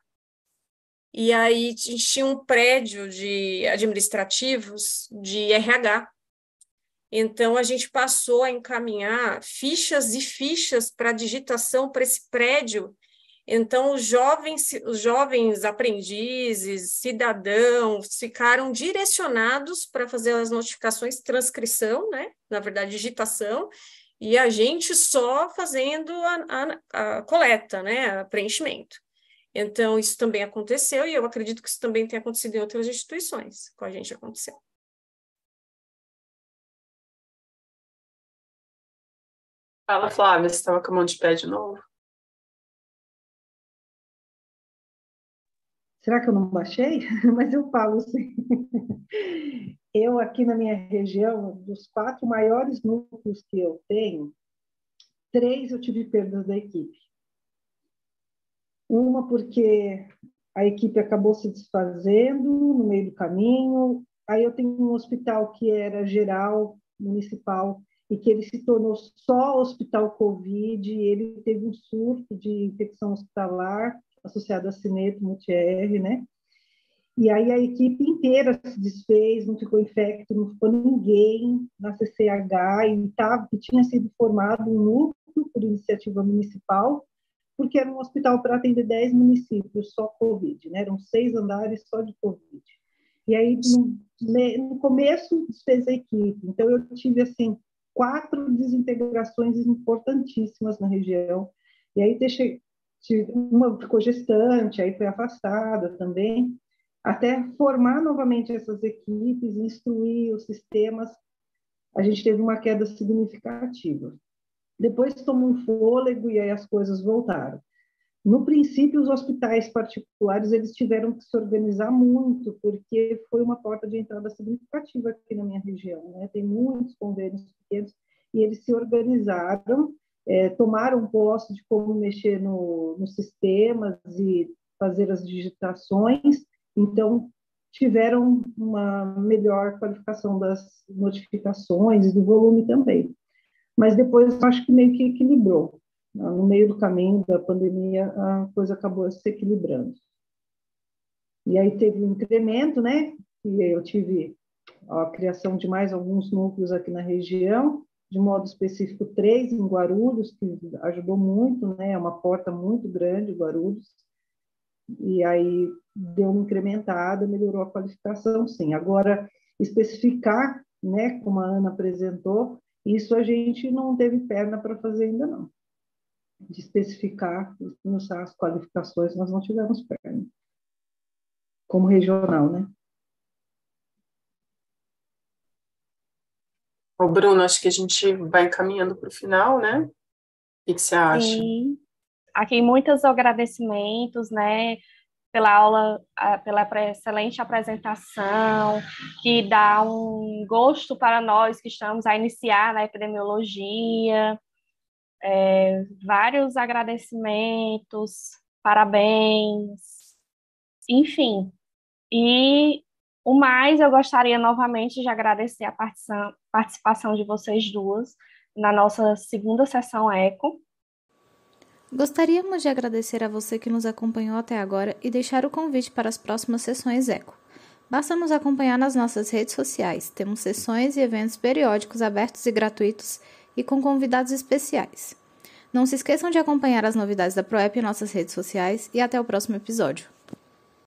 E aí a gente tinha um prédio de administrativos de RH. Então a gente passou a encaminhar fichas e fichas para digitação para esse prédio então, os jovens, os jovens aprendizes, cidadãos, ficaram direcionados para fazer as notificações, transcrição, né? na verdade, digitação, e a gente só fazendo a, a, a coleta, né? a preenchimento. Então, isso também aconteceu, e eu acredito que isso também tem acontecido em outras instituições, com a gente aconteceu. Fala, Flávia, você estava com a mão de pé de novo? Será que eu não baixei? Mas eu falo assim. Eu, aqui na minha região, dos quatro maiores núcleos que eu tenho, três eu tive perdas da equipe. Uma porque a equipe acabou se desfazendo no meio do caminho. Aí eu tenho um hospital que era geral, municipal, e que ele se tornou só hospital Covid, ele teve um surto de infecção hospitalar, associado a Cineto Multi-R, né? E aí a equipe inteira se desfez, não ficou infecto, não ficou ninguém na CCH e, tava, e tinha sido formado um núcleo por iniciativa municipal, porque era um hospital para atender 10 municípios só Covid, né? Eram seis andares só de Covid. E aí, no, no começo, desfez a equipe. Então, eu tive, assim, quatro desintegrações importantíssimas na região. E aí, uma ficou gestante, aí foi afastada também, até formar novamente essas equipes, instruir os sistemas, a gente teve uma queda significativa. Depois tomou um fôlego e aí as coisas voltaram. No princípio, os hospitais particulares eles tiveram que se organizar muito, porque foi uma porta de entrada significativa aqui na minha região. Né? Tem muitos convênios pequenos e eles se organizaram é, tomaram posse de como mexer no, nos sistemas e fazer as digitações, então tiveram uma melhor qualificação das notificações e do volume também. Mas depois acho que meio que equilibrou. No meio do caminho da pandemia, a coisa acabou se equilibrando. E aí teve um incremento, né? E eu tive a criação de mais alguns núcleos aqui na região, de modo específico três em Guarulhos, que ajudou muito, né? É uma porta muito grande, Guarulhos. E aí deu uma incrementada, melhorou a qualificação, sim. Agora, especificar, né, como a Ana apresentou, isso a gente não teve perna para fazer ainda não. De especificar as qualificações, nós não tivemos perna. Como regional, né? O Bruno, acho que a gente vai encaminhando para o final, né? O que, que você acha? Sim. Aqui muitos agradecimentos, né? Pela aula, pela excelente apresentação, que dá um gosto para nós que estamos a iniciar na epidemiologia. É, vários agradecimentos, parabéns, enfim. E o mais, eu gostaria novamente de agradecer a participação de vocês duas na nossa segunda sessão ECO. Gostaríamos de agradecer a você que nos acompanhou até agora e deixar o convite para as próximas sessões ECO. Basta nos acompanhar nas nossas redes sociais. Temos sessões e eventos periódicos abertos e gratuitos e com convidados especiais. Não se esqueçam de acompanhar as novidades da ProEP em nossas redes sociais e até o próximo episódio.